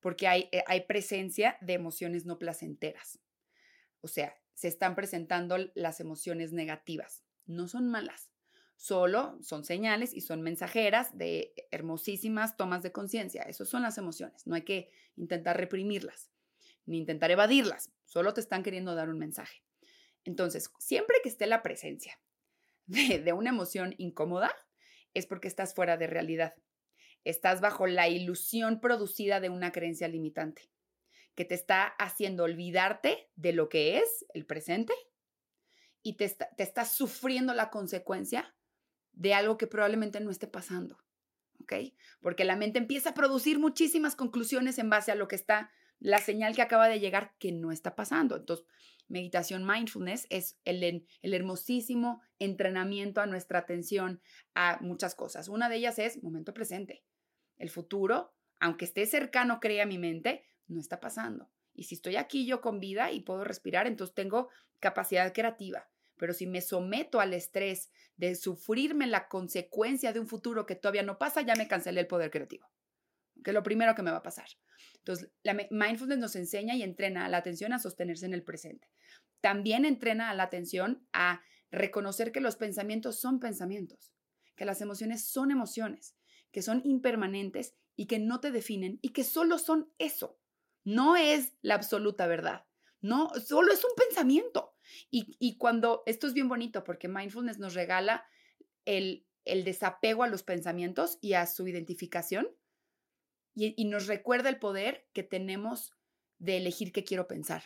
Porque hay, eh, hay presencia de emociones no placenteras. O sea, se están presentando las emociones negativas. No son malas, solo son señales y son mensajeras de hermosísimas tomas de conciencia. Esas son las emociones. No hay que intentar reprimirlas ni intentar evadirlas. Solo te están queriendo dar un mensaje. Entonces, siempre que esté la presencia de, una emoción incómoda, es porque estás fuera de realidad. Estás bajo la ilusión producida de una creencia limitante que te está haciendo olvidarte de lo que es el presente y te, está, te estás sufriendo la consecuencia de algo que probablemente no esté pasando. ¿Ok? Porque la mente empieza a producir muchísimas conclusiones en base a lo que está, la señal que acaba de llegar que no está pasando. Entonces, meditación mindfulness es el, el hermosísimo entrenamiento a nuestra atención a muchas cosas. Una de ellas es momento presente. El futuro, aunque esté cercano, crea mi mente, no está pasando. Y si estoy aquí yo con vida y puedo respirar, entonces tengo capacidad creativa. Pero si me someto al estrés de sufrirme la consecuencia de un futuro que todavía no pasa, ya me cancelé el poder creativo. Que es lo primero que me va a pasar. Entonces, la mindfulness nos enseña y entrena a la atención a sostenerse en el presente. También entrena a la atención a reconocer que los pensamientos son pensamientos, que las emociones son emociones, que son impermanentes y que no te definen y que solo son eso. No es la absoluta verdad. No, solo es un pensamiento. Y, cuando, esto es bien bonito porque mindfulness nos regala el, el desapego a los pensamientos y a su identificación y, nos recuerda el poder que tenemos de elegir qué quiero pensar.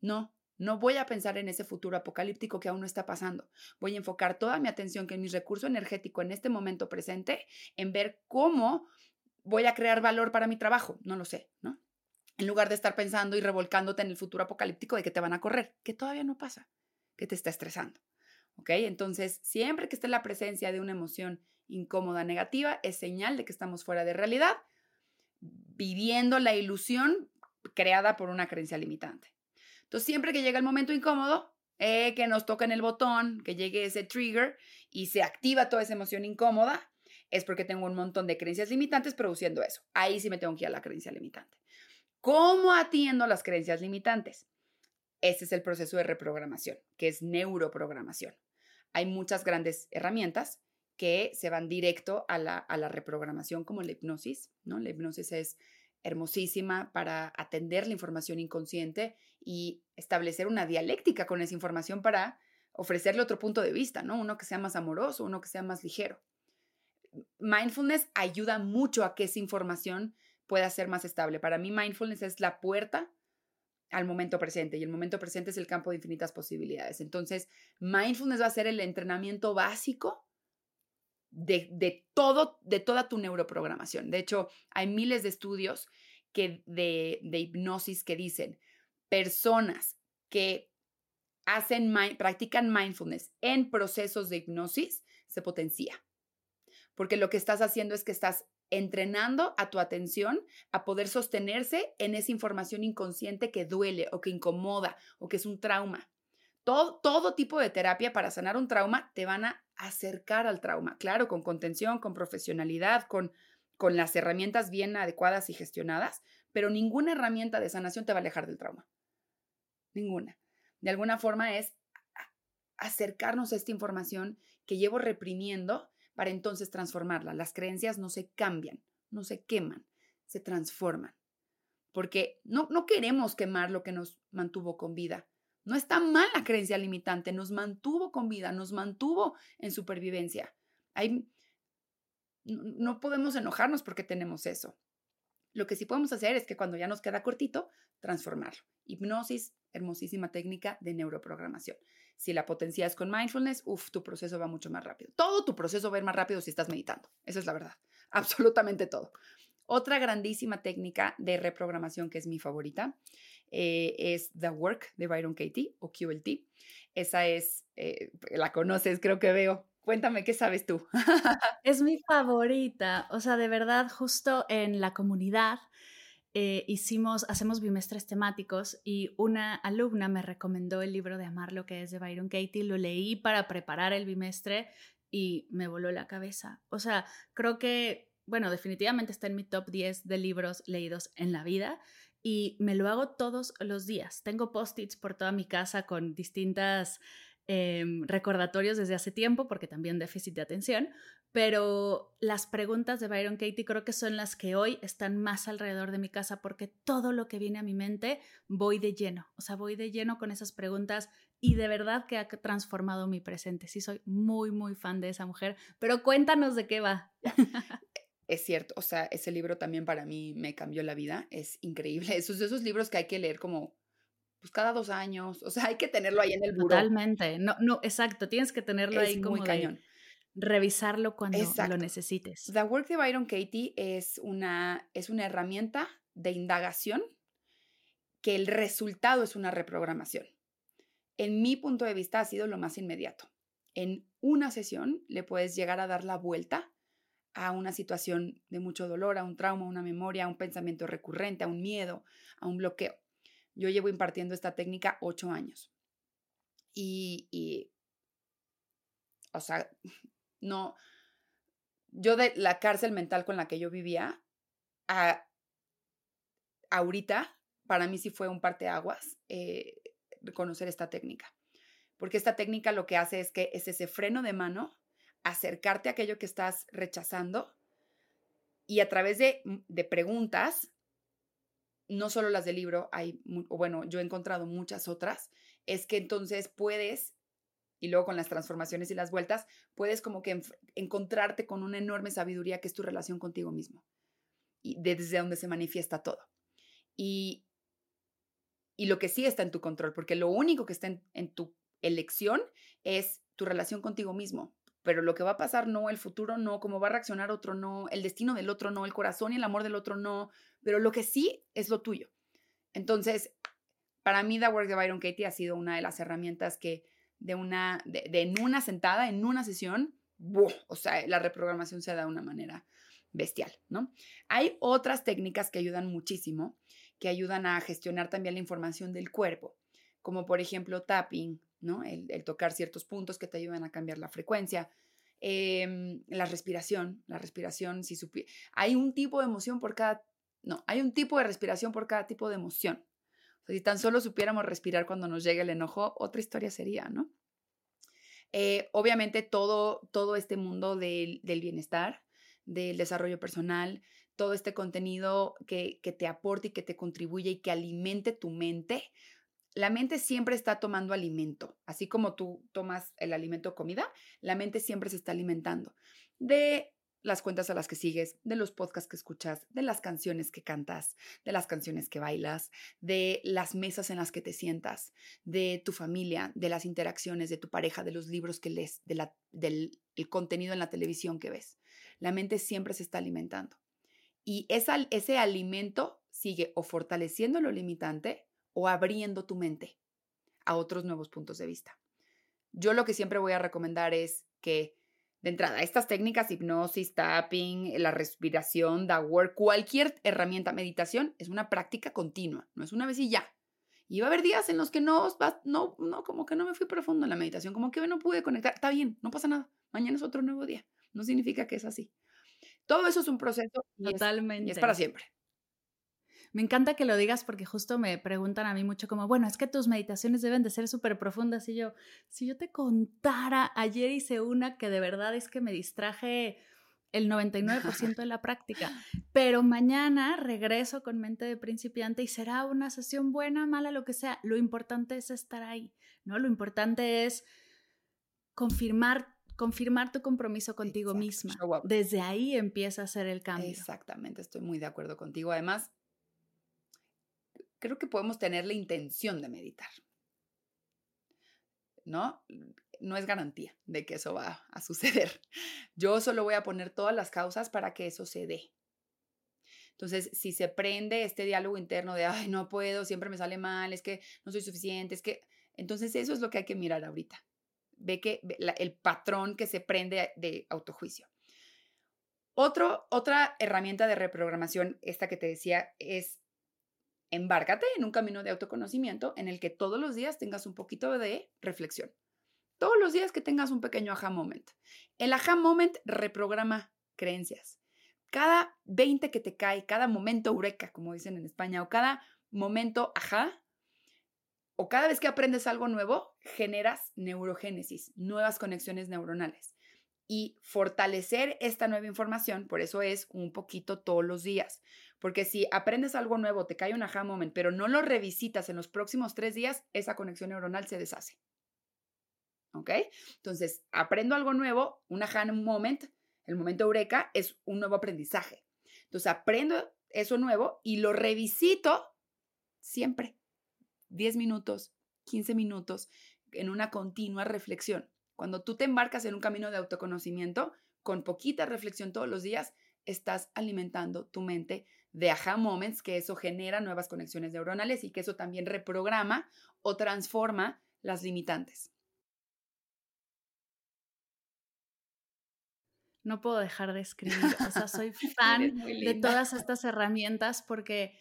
No, no voy a pensar en ese futuro apocalíptico que aún no está pasando. Voy a enfocar toda mi atención, que en mi recurso energético en este momento presente, en ver cómo voy a crear valor para mi trabajo, no lo sé, ¿no? En lugar de estar pensando y revolcándote en el futuro apocalíptico de que te van a correr, que todavía no pasa, que te está estresando. ¿Ok? Entonces, siempre que esté la presencia de una emoción incómoda, negativa, es señal de que estamos fuera de realidad, viviendo la ilusión creada por una creencia limitante. Entonces, siempre que llega el momento incómodo, eh, que nos toca en el botón, que llegue ese trigger y se activa toda esa emoción incómoda, es porque tengo un montón de creencias limitantes produciendo eso. Ahí sí me tengo que ir a la creencia limitante. ¿Cómo atiendo las creencias limitantes? Ese es el proceso de reprogramación, que es neuroprogramación. Hay muchas grandes herramientas que se van directo a la, a la reprogramación, como la hipnosis, ¿no? La hipnosis es hermosísima para atender la información inconsciente y establecer una dialéctica con esa información para ofrecerle otro punto de vista, ¿no? Uno que sea más amoroso, uno que sea más ligero mindfulness ayuda mucho a que esa información pueda ser más estable. Para mí, mindfulness es la puerta al momento presente y el momento presente es el campo de infinitas posibilidades. Entonces, mindfulness va a ser el entrenamiento básico de, todo, de toda tu neuroprogramación. De hecho, hay miles de estudios que de, de hipnosis que dicen personas que hacen, practican mindfulness en procesos de hipnosis, se potencia porque lo que estás haciendo es que estás entrenando a tu atención a poder sostenerse en esa información inconsciente que duele o que incomoda o que es un trauma. Todo, todo tipo de terapia para sanar un trauma te van a acercar al trauma, claro, con contención, con profesionalidad, con, con las herramientas bien adecuadas y gestionadas, pero ninguna herramienta de sanación te va a alejar del trauma. Ninguna. De alguna forma es acercarnos a esta información que llevo reprimiendo para entonces transformarla. Las creencias no se cambian, no se queman, se transforman. Porque no, no queremos quemar lo que nos mantuvo con vida. No está mal la creencia limitante, nos mantuvo con vida, nos mantuvo en supervivencia. Hay, no podemos enojarnos porque tenemos eso. Lo que sí podemos hacer es que cuando ya nos queda cortito, transformarlo. Hipnosis, hermosísima técnica de neuroprogramación. Si la potencias con mindfulness, uff, tu proceso va mucho más rápido. Todo tu proceso va a ir más rápido si estás meditando. Esa es la verdad. Absolutamente todo. Otra grandísima técnica de reprogramación que es mi favorita eh, es The Work de Byron Katie o QLT. Esa es, eh, la conoces, creo que veo. Cuéntame, ¿qué sabes tú? es mi favorita. O sea, de verdad, justo en la comunidad eh, hicimos, hacemos bimestres temáticos y una alumna me recomendó el libro de Amar lo que es de Byron Katie. Lo leí para preparar el bimestre y me voló la cabeza. O sea, creo que, bueno, definitivamente está en mi top 10 de libros leídos en la vida y me lo hago todos los días. Tengo post-its por toda mi casa con distintas em, recordatorios desde hace tiempo, porque también déficit de atención, pero las preguntas de Byron Katie creo que son las que hoy están más alrededor de mi casa porque todo lo que viene a mi mente voy de lleno, o sea, voy de lleno con esas preguntas y de verdad que ha transformado mi presente. Sí, soy muy, muy fan de esa mujer, pero cuéntanos de qué va. es cierto, o sea, ese libro también para mí me cambió la vida, es increíble. Esos, esos libros que hay que leer como pues cada dos años, o sea, hay que tenerlo ahí en el buró. Totalmente, no, no, exacto, tienes que tenerlo ahí como muy cañón. revisarlo cuando lo necesites. The Work de Byron Katie es una, es una herramienta de indagación que el resultado es una reprogramación. En mi punto de vista ha sido lo más inmediato. En una sesión le puedes llegar a dar la vuelta a una situación de mucho dolor, a un trauma, a una memoria, a un pensamiento recurrente, a un miedo, a un bloqueo. Yo llevo impartiendo esta técnica ocho años. Y, o sea, no, yo de la cárcel mental con la que yo vivía, a, ahorita, para mí sí fue un parteaguas eh, conocer esta técnica. Porque esta técnica lo que hace es que es ese freno de mano acercarte a aquello que estás rechazando y a través de, mm, de preguntas, no solo las del libro, hay, bueno, yo he encontrado muchas otras, es que entonces puedes, y luego con las transformaciones y las vueltas, puedes como que encontrarte con una enorme sabiduría que es tu relación contigo mismo y desde donde se manifiesta todo. Y, y lo que sí está en tu control, porque lo único que está en, en tu elección es tu relación contigo mismo pero lo que va a pasar no, el futuro no, cómo va a reaccionar otro no, el destino del otro no, el corazón y el amor del otro no, pero lo que sí es lo tuyo. Entonces, para mí The Work de Byron Katie ha sido una de las herramientas que de una, de, en una sentada, en una sesión, o sea, la reprogramación se da de una manera bestial, ¿no? Hay otras técnicas que ayudan muchísimo, que ayudan a gestionar también la información del cuerpo, como por ejemplo tapping, ¿no? El, tocar ciertos puntos que te ayudan a cambiar la frecuencia. Em, la respiración, la respiración, si hay un tipo de emoción por cada, no, hay un tipo de respiración por cada tipo de emoción. si tan solo supiéramos respirar cuando nos llega el enojo, otra historia sería, ¿no? Eh, obviamente todo, todo este mundo del, del, bienestar, del desarrollo personal, todo este contenido que, que te aporte y que te contribuye y que alimente tu mente, la mente siempre está tomando alimento, así como tú tomas el alimento comida, la mente siempre se está alimentando de las cuentas a las que sigues, de los podcasts que escuchas, de las canciones que cantas, de las canciones que bailas, de las mesas en las que te sientas, de tu familia, de las interacciones de tu pareja, de los libros que lees, de la, del contenido en la televisión que ves. La mente siempre se está alimentando. Y ese alimento sigue o fortaleciendo lo limitante o abriendo tu mente a otros nuevos puntos de vista. Yo lo que siempre voy a recomendar es que, de entrada, estas técnicas, hipnosis, tapping, la respiración, da work, cualquier herramienta, meditación, es una práctica continua, no es una vez y ya. Y va a haber días en los que no, no, no, como que no me fui profundo en la meditación, como que no pude conectar. Está bien, no pasa nada. Mañana es otro nuevo día. No significa que es así. Todo eso es un proceso Totalmente. y es para siempre. Me encanta que lo digas porque justo me preguntan a mí mucho como, bueno, es que tus meditaciones deben de ser súper profundas. Y yo, si yo te contara, ayer hice una que de verdad es que me distraje el 99% de la práctica, pero mañana regreso con mente de principiante y será una sesión buena, mala, lo que sea. Lo importante es estar ahí, ¿no? Lo importante es confirmar confirmar tu compromiso contigo misma. Desde ahí empieza a ser el cambio. Exactamente, estoy muy de acuerdo contigo. Además, creo que podemos tener la intención de meditar. ¿No? No es garantía de que eso va a suceder. Yo solo voy a poner todas las causas para que eso se dé. Entonces, si se prende este diálogo interno de, ay, no puedo, siempre me sale mal, es que no soy suficiente, es que, entonces eso es lo que hay que mirar ahorita. Ve que el patrón que se prende de autojuicio. Otro, otra herramienta de reprogramación, esta que te decía, es embárcate en un camino de autoconocimiento en el que todos los días tengas un poquito de reflexión. Todos los días que tengas un pequeño aha moment. El aha moment reprograma creencias. Cada 20 que te cae, cada momento eureka, como dicen en España, o cada momento ajá, o cada vez que aprendes algo nuevo, generas neurogénesis, nuevas conexiones neuronales y fortalecer esta nueva información, por eso es un poquito todos los días, porque si aprendes algo nuevo, te cae un aha moment, pero no lo revisitas en los próximos tres días, esa conexión neuronal se deshace. ¿Ok? Entonces, aprendo algo nuevo, un aha moment, el momento eureka es un nuevo aprendizaje. Entonces, aprendo eso nuevo y lo revisito siempre, 10 minutos, 15 minutos, en una continua reflexión. Cuando tú te embarcas en un camino de autoconocimiento, con poquita reflexión todos los días, estás alimentando tu mente de aha moments, que eso genera nuevas conexiones neuronales y que eso también reprograma o transforma las limitantes. No puedo dejar de escribir, o sea, soy fan de todas estas herramientas porque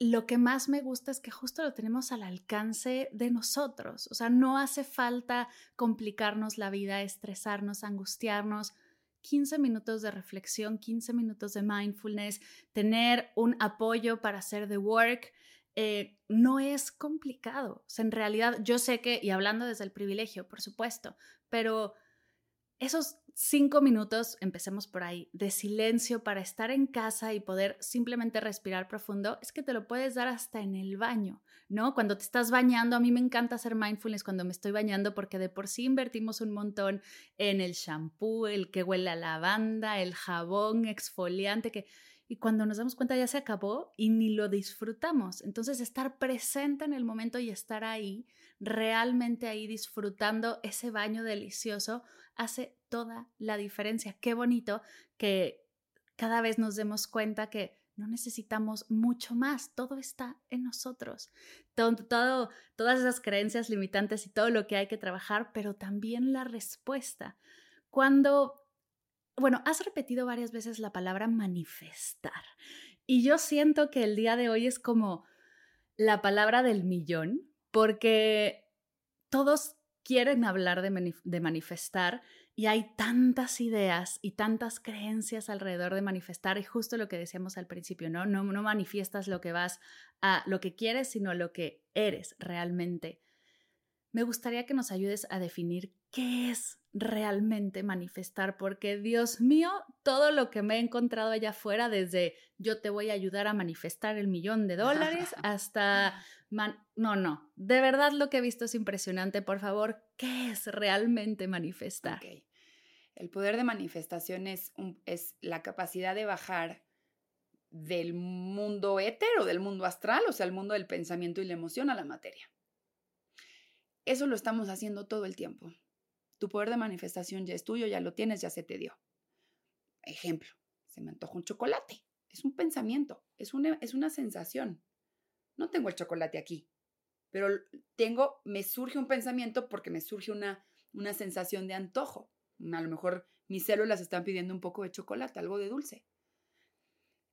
lo que más me gusta es que justo lo tenemos al alcance de nosotros. O sea, no hace falta complicarnos la vida, estresarnos, angustiarnos. 15 minutos de reflexión, 15 minutos de mindfulness, tener un apoyo para hacer the work, eh, no es complicado. O sea, en realidad, yo sé que, y hablando desde el privilegio, por supuesto, pero esos cinco minutos, empecemos por ahí, de silencio para estar en casa y poder simplemente respirar profundo, es que te lo puedes dar hasta en el baño, ¿no? Cuando te estás bañando, a mí me encanta hacer mindfulness cuando me estoy bañando porque de por sí invertimos un montón en el shampoo, el que huele a lavanda, el jabón exfoliante, que y cuando nos damos cuenta ya se acabó y ni lo disfrutamos. Entonces estar presente en el momento y estar ahí, realmente ahí disfrutando ese baño delicioso, hace toda la diferencia. Qué bonito que cada vez nos demos cuenta que no necesitamos mucho más, todo está en nosotros. Todo, todas esas creencias limitantes y todo lo que hay que trabajar, pero también la respuesta. Cuando bueno, has repetido varias veces la palabra manifestar y yo siento que el día de hoy es como la palabra del millón porque todos quieren hablar de, manifestar y hay tantas ideas y tantas creencias alrededor de manifestar y justo lo que decíamos al principio, ¿no? No, no manifiestas lo que vas a lo que quieres, sino lo que eres realmente. Me gustaría que nos ayudes a definir qué es realmente manifestar, porque Dios mío, todo lo que me he encontrado allá afuera, desde yo te voy a ayudar a manifestar el millón de dólares hasta... no, no, de verdad lo que he visto es impresionante. Por favor, ¿qué es realmente manifestar? El poder de manifestación es, es la capacidad de bajar del mundo éter o del mundo astral, o sea, el mundo del pensamiento y la emoción a la materia. Eso lo estamos haciendo todo el tiempo. Tu poder de manifestación ya es tuyo, ya lo tienes, ya se te dio. Ejemplo, se me antoja un chocolate. Es un pensamiento, es una, es una sensación. No tengo el chocolate aquí, pero tengo, me surge un pensamiento porque me surge una, una sensación de antojo. A lo mejor mis células están pidiendo un poco de chocolate, algo de dulce.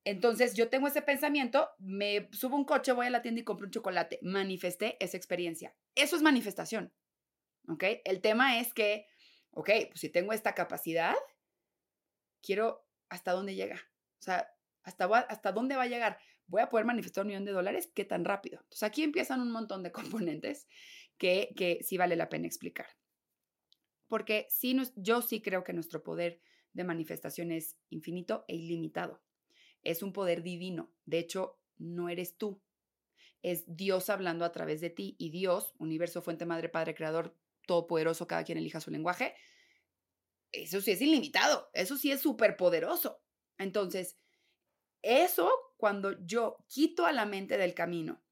Entonces yo tengo ese pensamiento, me subo un coche, voy a la tienda y compro un chocolate. Manifesté esa experiencia. Eso es manifestación. ¿Ok? El tema es que, ok, pues si tengo esta capacidad, quiero hasta dónde llega. O sea, hasta, hasta dónde va a llegar. Voy a poder manifestar un millón de dólares, ¿qué tan rápido? Entonces aquí empiezan un montón de componentes que, que sí vale la pena explicar. Porque sí, yo sí creo que nuestro poder de manifestación es infinito e ilimitado. Es un poder divino. De hecho, no eres tú. Es Dios hablando a través de ti y Dios, universo, fuente, madre, padre, creador, todopoderoso, cada quien elija su lenguaje, eso sí es ilimitado, eso sí es súper poderoso. Entonces, eso cuando yo quito a la mente del camino,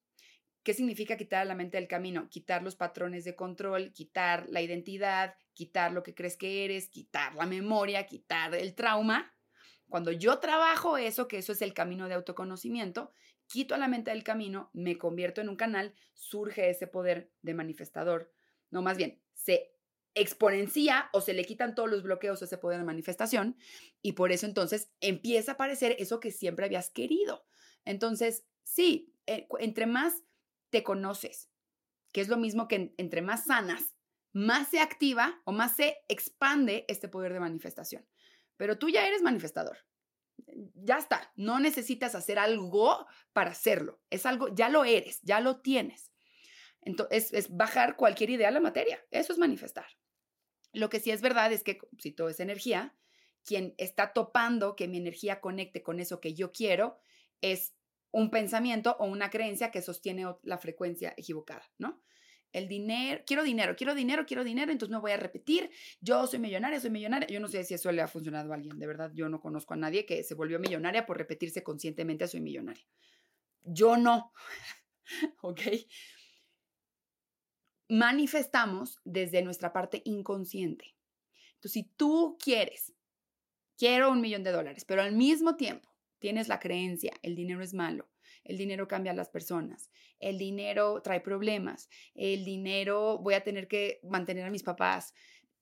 ¿qué significa quitar a la mente del camino? Quitar los patrones de control, quitar la identidad, quitar lo que crees que eres, quitar la memoria, quitar el trauma. Cuando yo trabajo eso, que eso es el camino de autoconocimiento, quito a la mente del camino, me convierto en un canal, surge ese poder de manifestador. No, más bien, se exponencia o se le quitan todos los bloqueos a ese poder de manifestación y por eso entonces empieza a aparecer eso que siempre habías querido. Entonces, sí, eh, entre más te conoces, que es lo mismo que entre más sanas, más se activa o más se expande este poder de manifestación. Pero tú ya eres manifestador. Ya está, no necesitas hacer algo para hacerlo. Es algo, ya lo eres, ya lo tienes. Entonces, es, bajar cualquier idea a la materia. Eso es manifestar. Lo que sí es verdad es que si todo es energía, quien está topando que mi energía conecte con eso que yo quiero es un pensamiento o una creencia que sostiene la frecuencia equivocada, ¿no? El dinero, quiero dinero, quiero dinero, quiero dinero, entonces no voy a repetir, yo soy millonaria, soy millonaria. Yo no sé si eso le ha funcionado a alguien, de verdad, yo no conozco a nadie que se volvió millonaria por repetirse conscientemente, soy millonaria. Yo no, ¿ok? Manifestamos desde nuestra parte inconsciente. Entonces, si tú quieres, quiero un millón de dólares, pero al mismo tiempo tienes la creencia, el dinero es malo, el dinero cambia a las personas, el dinero trae problemas, el dinero voy a tener que mantener a mis papás.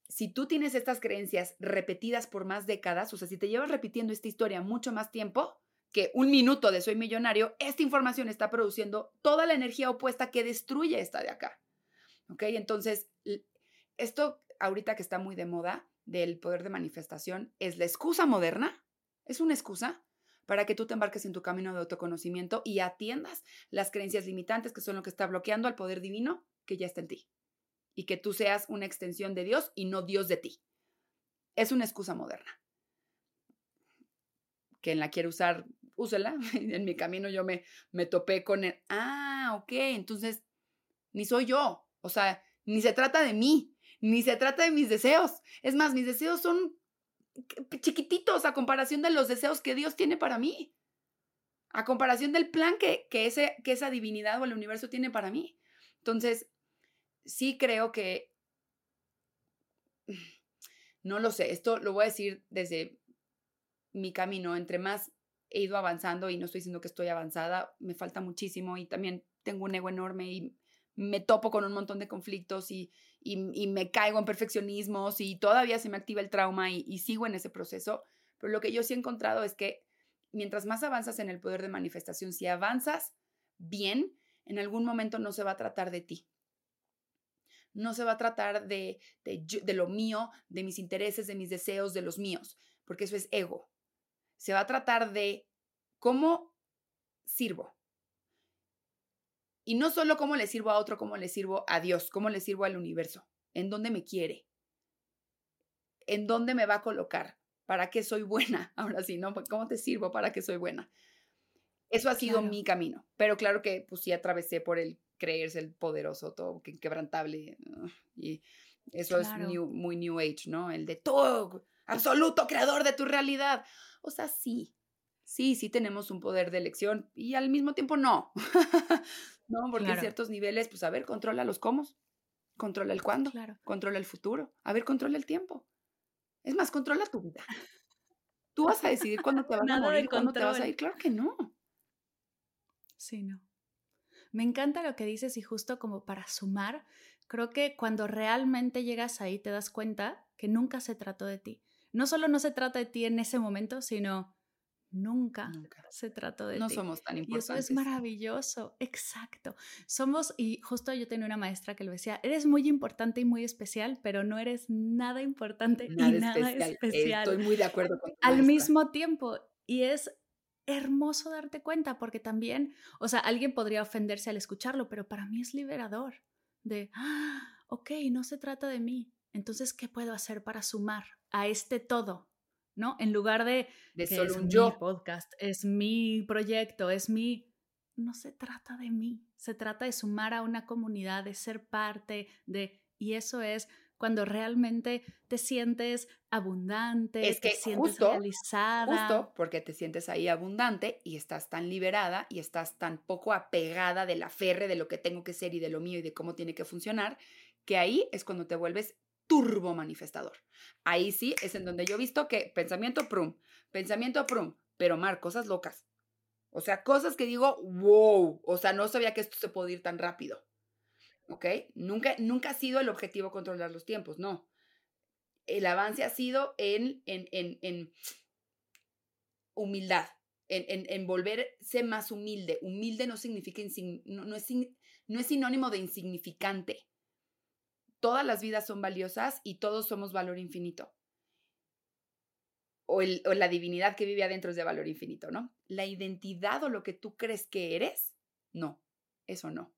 Si tú tienes estas creencias repetidas por más décadas, o sea, si te llevas repitiendo esta historia mucho más tiempo, que un minuto de soy millonario, esta información está produciendo toda la energía opuesta que destruye esta de acá. ¿Ok? Entonces, esto ahorita que está muy de moda del poder de manifestación es la excusa moderna, es una excusa para que tú te embarques en tu camino de autoconocimiento y atiendas las creencias limitantes que son lo que está bloqueando al poder divino que ya está en ti. Y que tú seas una extensión de Dios y no Dios de ti. Es una excusa moderna. Quien la quiere usar, úsela. En mi camino yo me, me topé con el, ah, ok, entonces ni soy yo, o sea, ni se trata de mí, ni se trata de mis deseos. Es más, mis deseos son chiquititos a comparación de los deseos que Dios tiene para mí. A comparación del plan que, que, ese, que esa divinidad o el universo tiene para mí. Entonces, sí creo que... No lo sé, esto lo voy a decir desde mi camino. Entre más he ido avanzando, y no estoy diciendo que estoy avanzada, me falta muchísimo y también tengo un ego enorme y me topo con un montón de conflictos y, me caigo en perfeccionismos y todavía se me activa el trauma y, y sigo en ese proceso. Pero lo que yo sí he encontrado es que mientras más avanzas en el poder de manifestación, si avanzas bien, en algún momento no se va a tratar de ti. No se va a tratar de, de, lo mío, de mis intereses, de mis deseos, de los míos, porque eso es ego. Se va a tratar de cómo sirvo, y no solo cómo le sirvo a otro, cómo le sirvo a Dios, cómo le sirvo al universo, en dónde me quiere, en dónde me va a colocar, para qué soy buena. Ahora sí, ¿no? ¿Cómo te sirvo para que soy buena? Eso ha sido mi camino, pero claro que pues sí atravesé por el creerse el poderoso, todo quebrantable. Y eso es muy New Age, ¿no? El de todo, absoluto creador de tu realidad. O sea, sí, sí, sí tenemos un poder de elección y al mismo tiempo no. no, porque en ciertos niveles, pues a ver, controla los cómo, controla el cuándo, controla el futuro, a ver, controla el tiempo. Es más, controla tu vida. Tú vas a decidir cuándo te vas a morir, cuándo te vas a ir. Claro que no. Sí, no. Me encanta lo que dices y justo como para sumar, creo que cuando realmente llegas ahí te das cuenta que nunca se trató de ti. No solo no se trata de ti en ese momento, sino Nunca, se trató de no somos tan importantes. Y eso es maravilloso, exacto. Somos, y justo yo tenía una maestra que lo decía, eres muy importante y muy especial, pero no eres nada importante y nada especial. Estoy muy de acuerdo con Al mismo tiempo, y es hermoso darte cuenta, porque también, o sea, alguien podría ofenderse al escucharlo, pero para mí es liberador de, ah, ok, no se trata de mí. Entonces, ¿qué puedo hacer para sumar a este todo? ¿No? En lugar de, de solo un yo. podcast, es mi proyecto, es mi... No se trata de mí, se trata de sumar a una comunidad, de ser parte de... Y eso es cuando realmente te sientes abundante, es que te sientes justo, realizada. Justo porque te sientes ahí abundante y estás tan liberada y estás tan poco apegada de la ferre de lo que tengo que ser y de lo mío y de cómo tiene que funcionar, que ahí es cuando te vuelves turbo manifestador. Ahí sí es en donde yo he visto que pensamiento prum, pensamiento prum, pero mar, cosas locas. O sea, cosas que digo, wow, o sea, no sabía que esto se podía ir tan rápido. ¿Ok? Nunca, nunca ha sido el objetivo controlar los tiempos, no. El avance ha sido en, en, en, en humildad, en, en, volverse más humilde. Humilde no significa, no, es, no es sinónimo de insignificante. Todas las vidas son valiosas y todos somos valor infinito. O, la divinidad que vive adentro es de valor infinito, ¿no? La identidad o lo que tú crees que eres, no, eso no.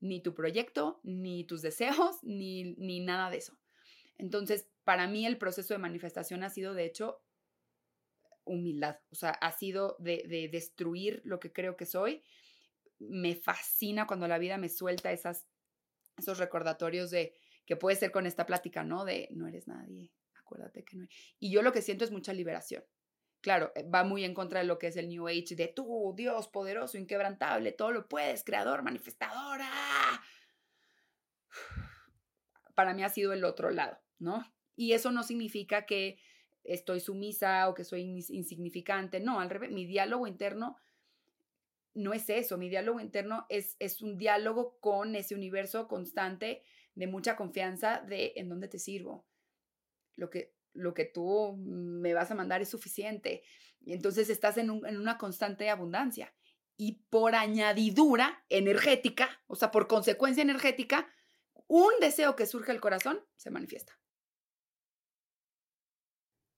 Ni tu proyecto, ni tus deseos, ni, ni nada de eso. Entonces, para mí el proceso de manifestación ha sido, de hecho, humildad, o sea, ha sido de, destruir lo que creo que soy. Me fascina cuando la vida me suelta esos recordatorios de que puede ser con esta plática, ¿no? De no eres nadie, acuérdate que no. Y yo lo que siento es mucha liberación. Claro, eh, va muy en contra de lo que es el New Age, de tú, Dios poderoso, inquebrantable, todo lo puedes, creador, manifestadora. Para mí ha sido el otro lado, ¿no? Y eso no significa que estoy sumisa o que soy insignificante. No, al revés, mi diálogo interno no es eso. Mi diálogo interno es, es un diálogo con ese universo constante de mucha confianza de en dónde te sirvo. Lo que, lo que tú me vas a mandar es suficiente. Y entonces estás en, en una constante abundancia. Y por añadidura energética, o sea, por consecuencia energética, un deseo que surge del corazón se manifiesta.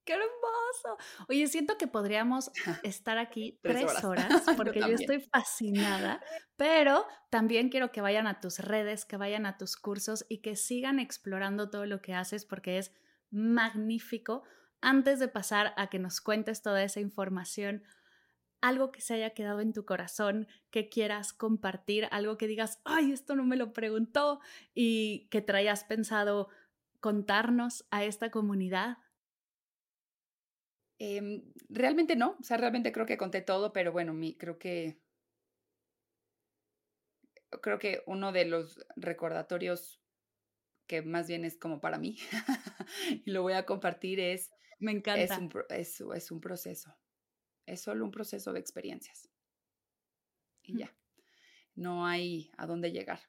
¡Qué hermoso! Oye, siento que podríamos estar aquí tres, horas, porque yo, estoy fascinada, pero también quiero que vayan a tus redes, que vayan a tus cursos y que sigan explorando todo lo que haces porque es magnífico. Antes de pasar a que nos cuentes toda esa información, algo que se haya quedado en tu corazón, que quieras compartir, algo que digas, ay, esto no me lo preguntó y que te hayas pensado contarnos a esta comunidad. Em, realmente no, o sea, realmente creo que conté todo, pero bueno, mi, creo que creo que uno de los recordatorios que más bien es como para mí y lo voy a compartir es me encanta es un, es, es un proceso es solo un proceso de experiencias. Y ya no hay a dónde llegar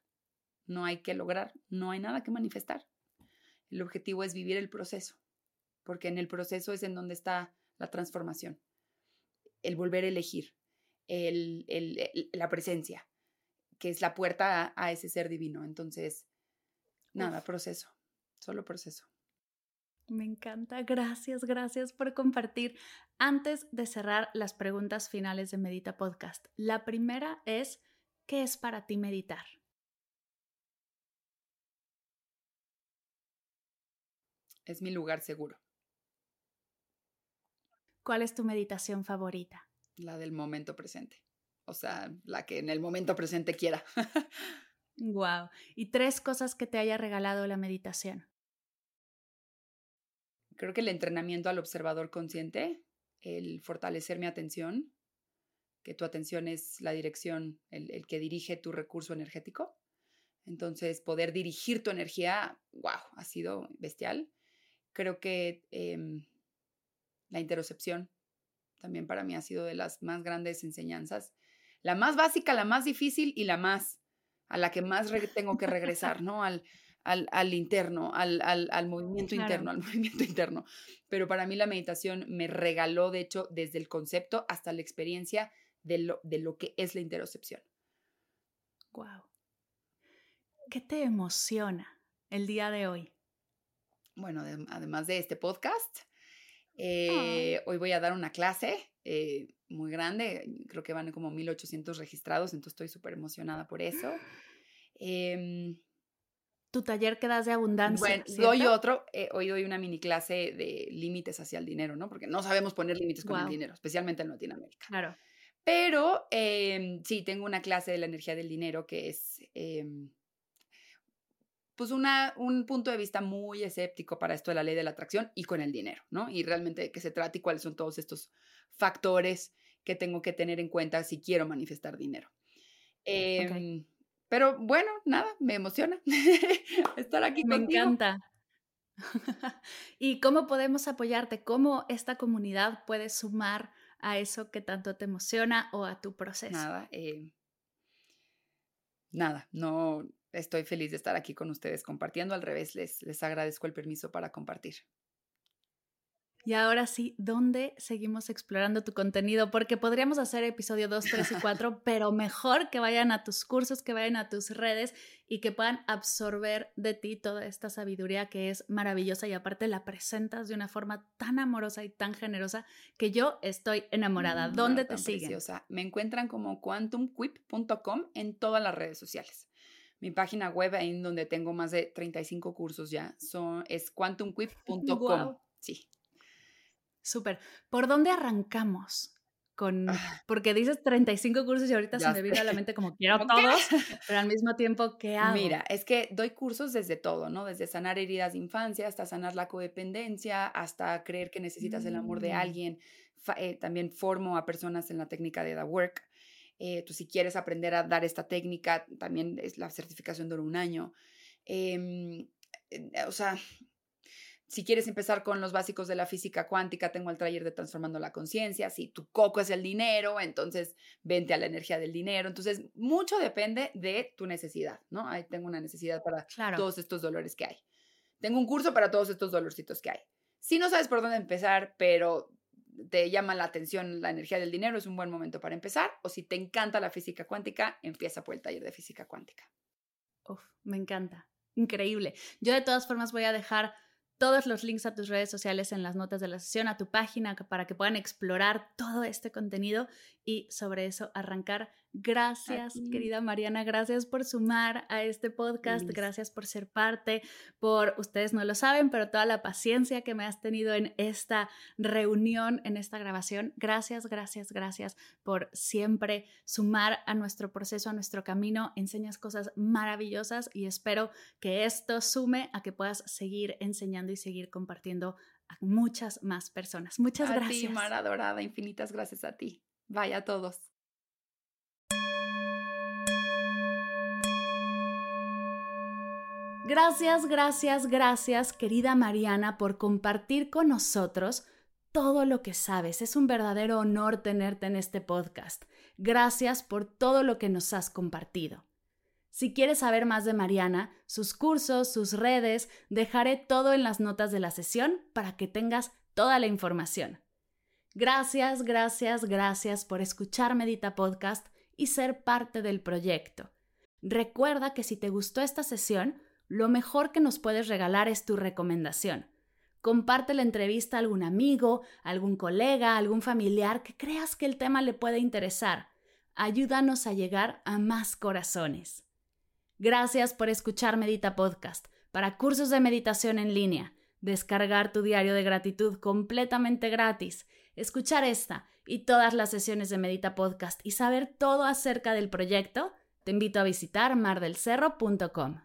no hay que lograr no hay nada que manifestar. El objetivo es vivir el proceso porque en el proceso es en donde está la transformación, el volver a elegir, el, la presencia, que es la puerta a, ese ser divino. Entonces, nada, proceso, solo proceso. Me encanta, gracias, gracias por compartir. Antes de cerrar las preguntas finales de Medita Podcast, la primera es, ¿qué es para ti meditar? Es mi lugar seguro. ¿Cuál es tu meditación favorita? La del momento presente. O sea, la que en el momento presente quiera. wow. ¿Y tres cosas que te haya regalado la meditación? Creo que el entrenamiento al observador consciente, el fortalecer mi atención, que tu atención es la dirección, el, que dirige tu recurso energético. Entonces, poder dirigir tu energía, wow, ha sido bestial. Creo que em, la interocepción también para mí ha sido de las más grandes enseñanzas. La más básica, la más difícil y la más, a la que más tengo que regresar, ¿no? Al, al, al interno, al, al, al movimiento interno, al movimiento interno. Pero para mí la meditación me regaló, de hecho, desde el concepto hasta la experiencia de lo, de lo que es la interocepción. Wow. ¿Qué te emociona el día de hoy? Bueno, además de este podcast, eh, hoy voy a dar una clase eh, muy grande, creo que van como 1800 registrados, entonces estoy súper emocionada por eso. Em, tu taller que das de abundancia. Bueno, doy otro, eh, hoy doy una mini clase de límites hacia el dinero, ¿no? Porque no sabemos poner límites con el dinero, especialmente en Latinoamérica. Claro. Pero em, sí, tengo una clase de la energía del dinero que es em, pues una, un punto de vista muy escéptico para esto de la ley de la atracción y con el dinero, ¿no? Y realmente de qué se trata y cuáles son todos estos factores que tengo que tener en cuenta si quiero manifestar dinero. Em, pero bueno, nada, me emociona estar aquí me contigo. Me encanta. ¿Y cómo podemos apoyarte? ¿Cómo esta comunidad puede sumar a eso que tanto te emociona o a tu proceso? Nada, eh, nada, no estoy feliz de estar aquí con ustedes compartiendo. Al revés, les, les agradezco el permiso para compartir. Y ahora sí, ¿dónde seguimos explorando tu contenido? Porque podríamos hacer episodio 2, 3 y 4, pero mejor que vayan a tus cursos, que vayan a tus redes y que puedan absorber de ti toda esta sabiduría que es maravillosa y aparte la presentas de una forma tan amorosa y tan generosa que yo estoy enamorada. Mm, ¿Dónde no, te siguen? preciosa. Me encuentran como quantumquip.com en todas las redes sociales. Mi página web, en donde tengo más de 35 cursos ya, son, es quantumquip.com. Sí. Súper. ¿Por dónde arrancamos? Con, Ah. porque dices 35 cursos y ahorita Ya se me vino a la mente como quiero todos, pero al mismo tiempo, ¿qué hago? Mira, es que doy cursos desde todo, ¿no? Desde sanar heridas de infancia hasta sanar la codependencia, hasta creer que necesitas el amor de Mm. alguien. Eh, también formo a personas en la técnica de The Work. Eh, tú si quieres aprender a dar esta técnica, también es la certificación dura un año. Eh, o sea, si quieres empezar con los básicos de la física cuántica, tengo el taller de Transformando la Conciencia. Si tu coco es el dinero, entonces vente a la energía del dinero. Entonces, mucho depende de tu necesidad, ¿no? Ahí tengo una necesidad para Claro. todos estos dolores que hay. Tengo un curso para todos estos dolorcitos que hay. Si no sabes por dónde empezar, pero te llama la atención la energía del dinero, es un buen momento para empezar. O si te encanta la física cuántica, empieza por el taller de física cuántica. Uf, me encanta. Increíble. Yo de todas formas voy a dejar todos los links a tus redes sociales en las notas de la sesión, a tu página, para que puedan explorar todo este contenido y sobre eso arrancar. Gracias, querida Mariana, gracias por sumar a este podcast, gracias por ser parte, por, ustedes no lo saben, pero toda la paciencia que me has tenido en esta reunión, en esta grabación. Gracias, gracias, gracias por siempre sumar a nuestro proceso, a nuestro camino. Enseñas cosas maravillosas y espero que esto sume a que puedas seguir enseñando y seguir compartiendo a muchas más personas. Muchas a gracias. ti, Mara Dorada, infinitas gracias a ti. Vaya a todos. Gracias, gracias, gracias, querida Mariana, por compartir con nosotros todo lo que sabes. Es un verdadero honor tenerte en este podcast. Gracias por todo lo que nos has compartido. Si quieres saber más de Mariana, sus cursos, sus redes, dejaré todo en las notas de la sesión para que tengas toda la información. Gracias, gracias, gracias por escuchar Medita Podcast y ser parte del proyecto. Recuerda que si te gustó esta sesión, lo mejor que nos puedes regalar es tu recomendación. Comparte la entrevista a algún amigo, algún colega, algún familiar que creas que el tema le puede interesar. Ayúdanos a llegar a más corazones. Gracias por escuchar Medita Podcast. Para cursos de meditación en línea, descargar tu diario de gratitud completamente gratis, escuchar esta y todas las sesiones de Medita Podcast y saber todo acerca del proyecto, te invito a visitar mardelcerro.com.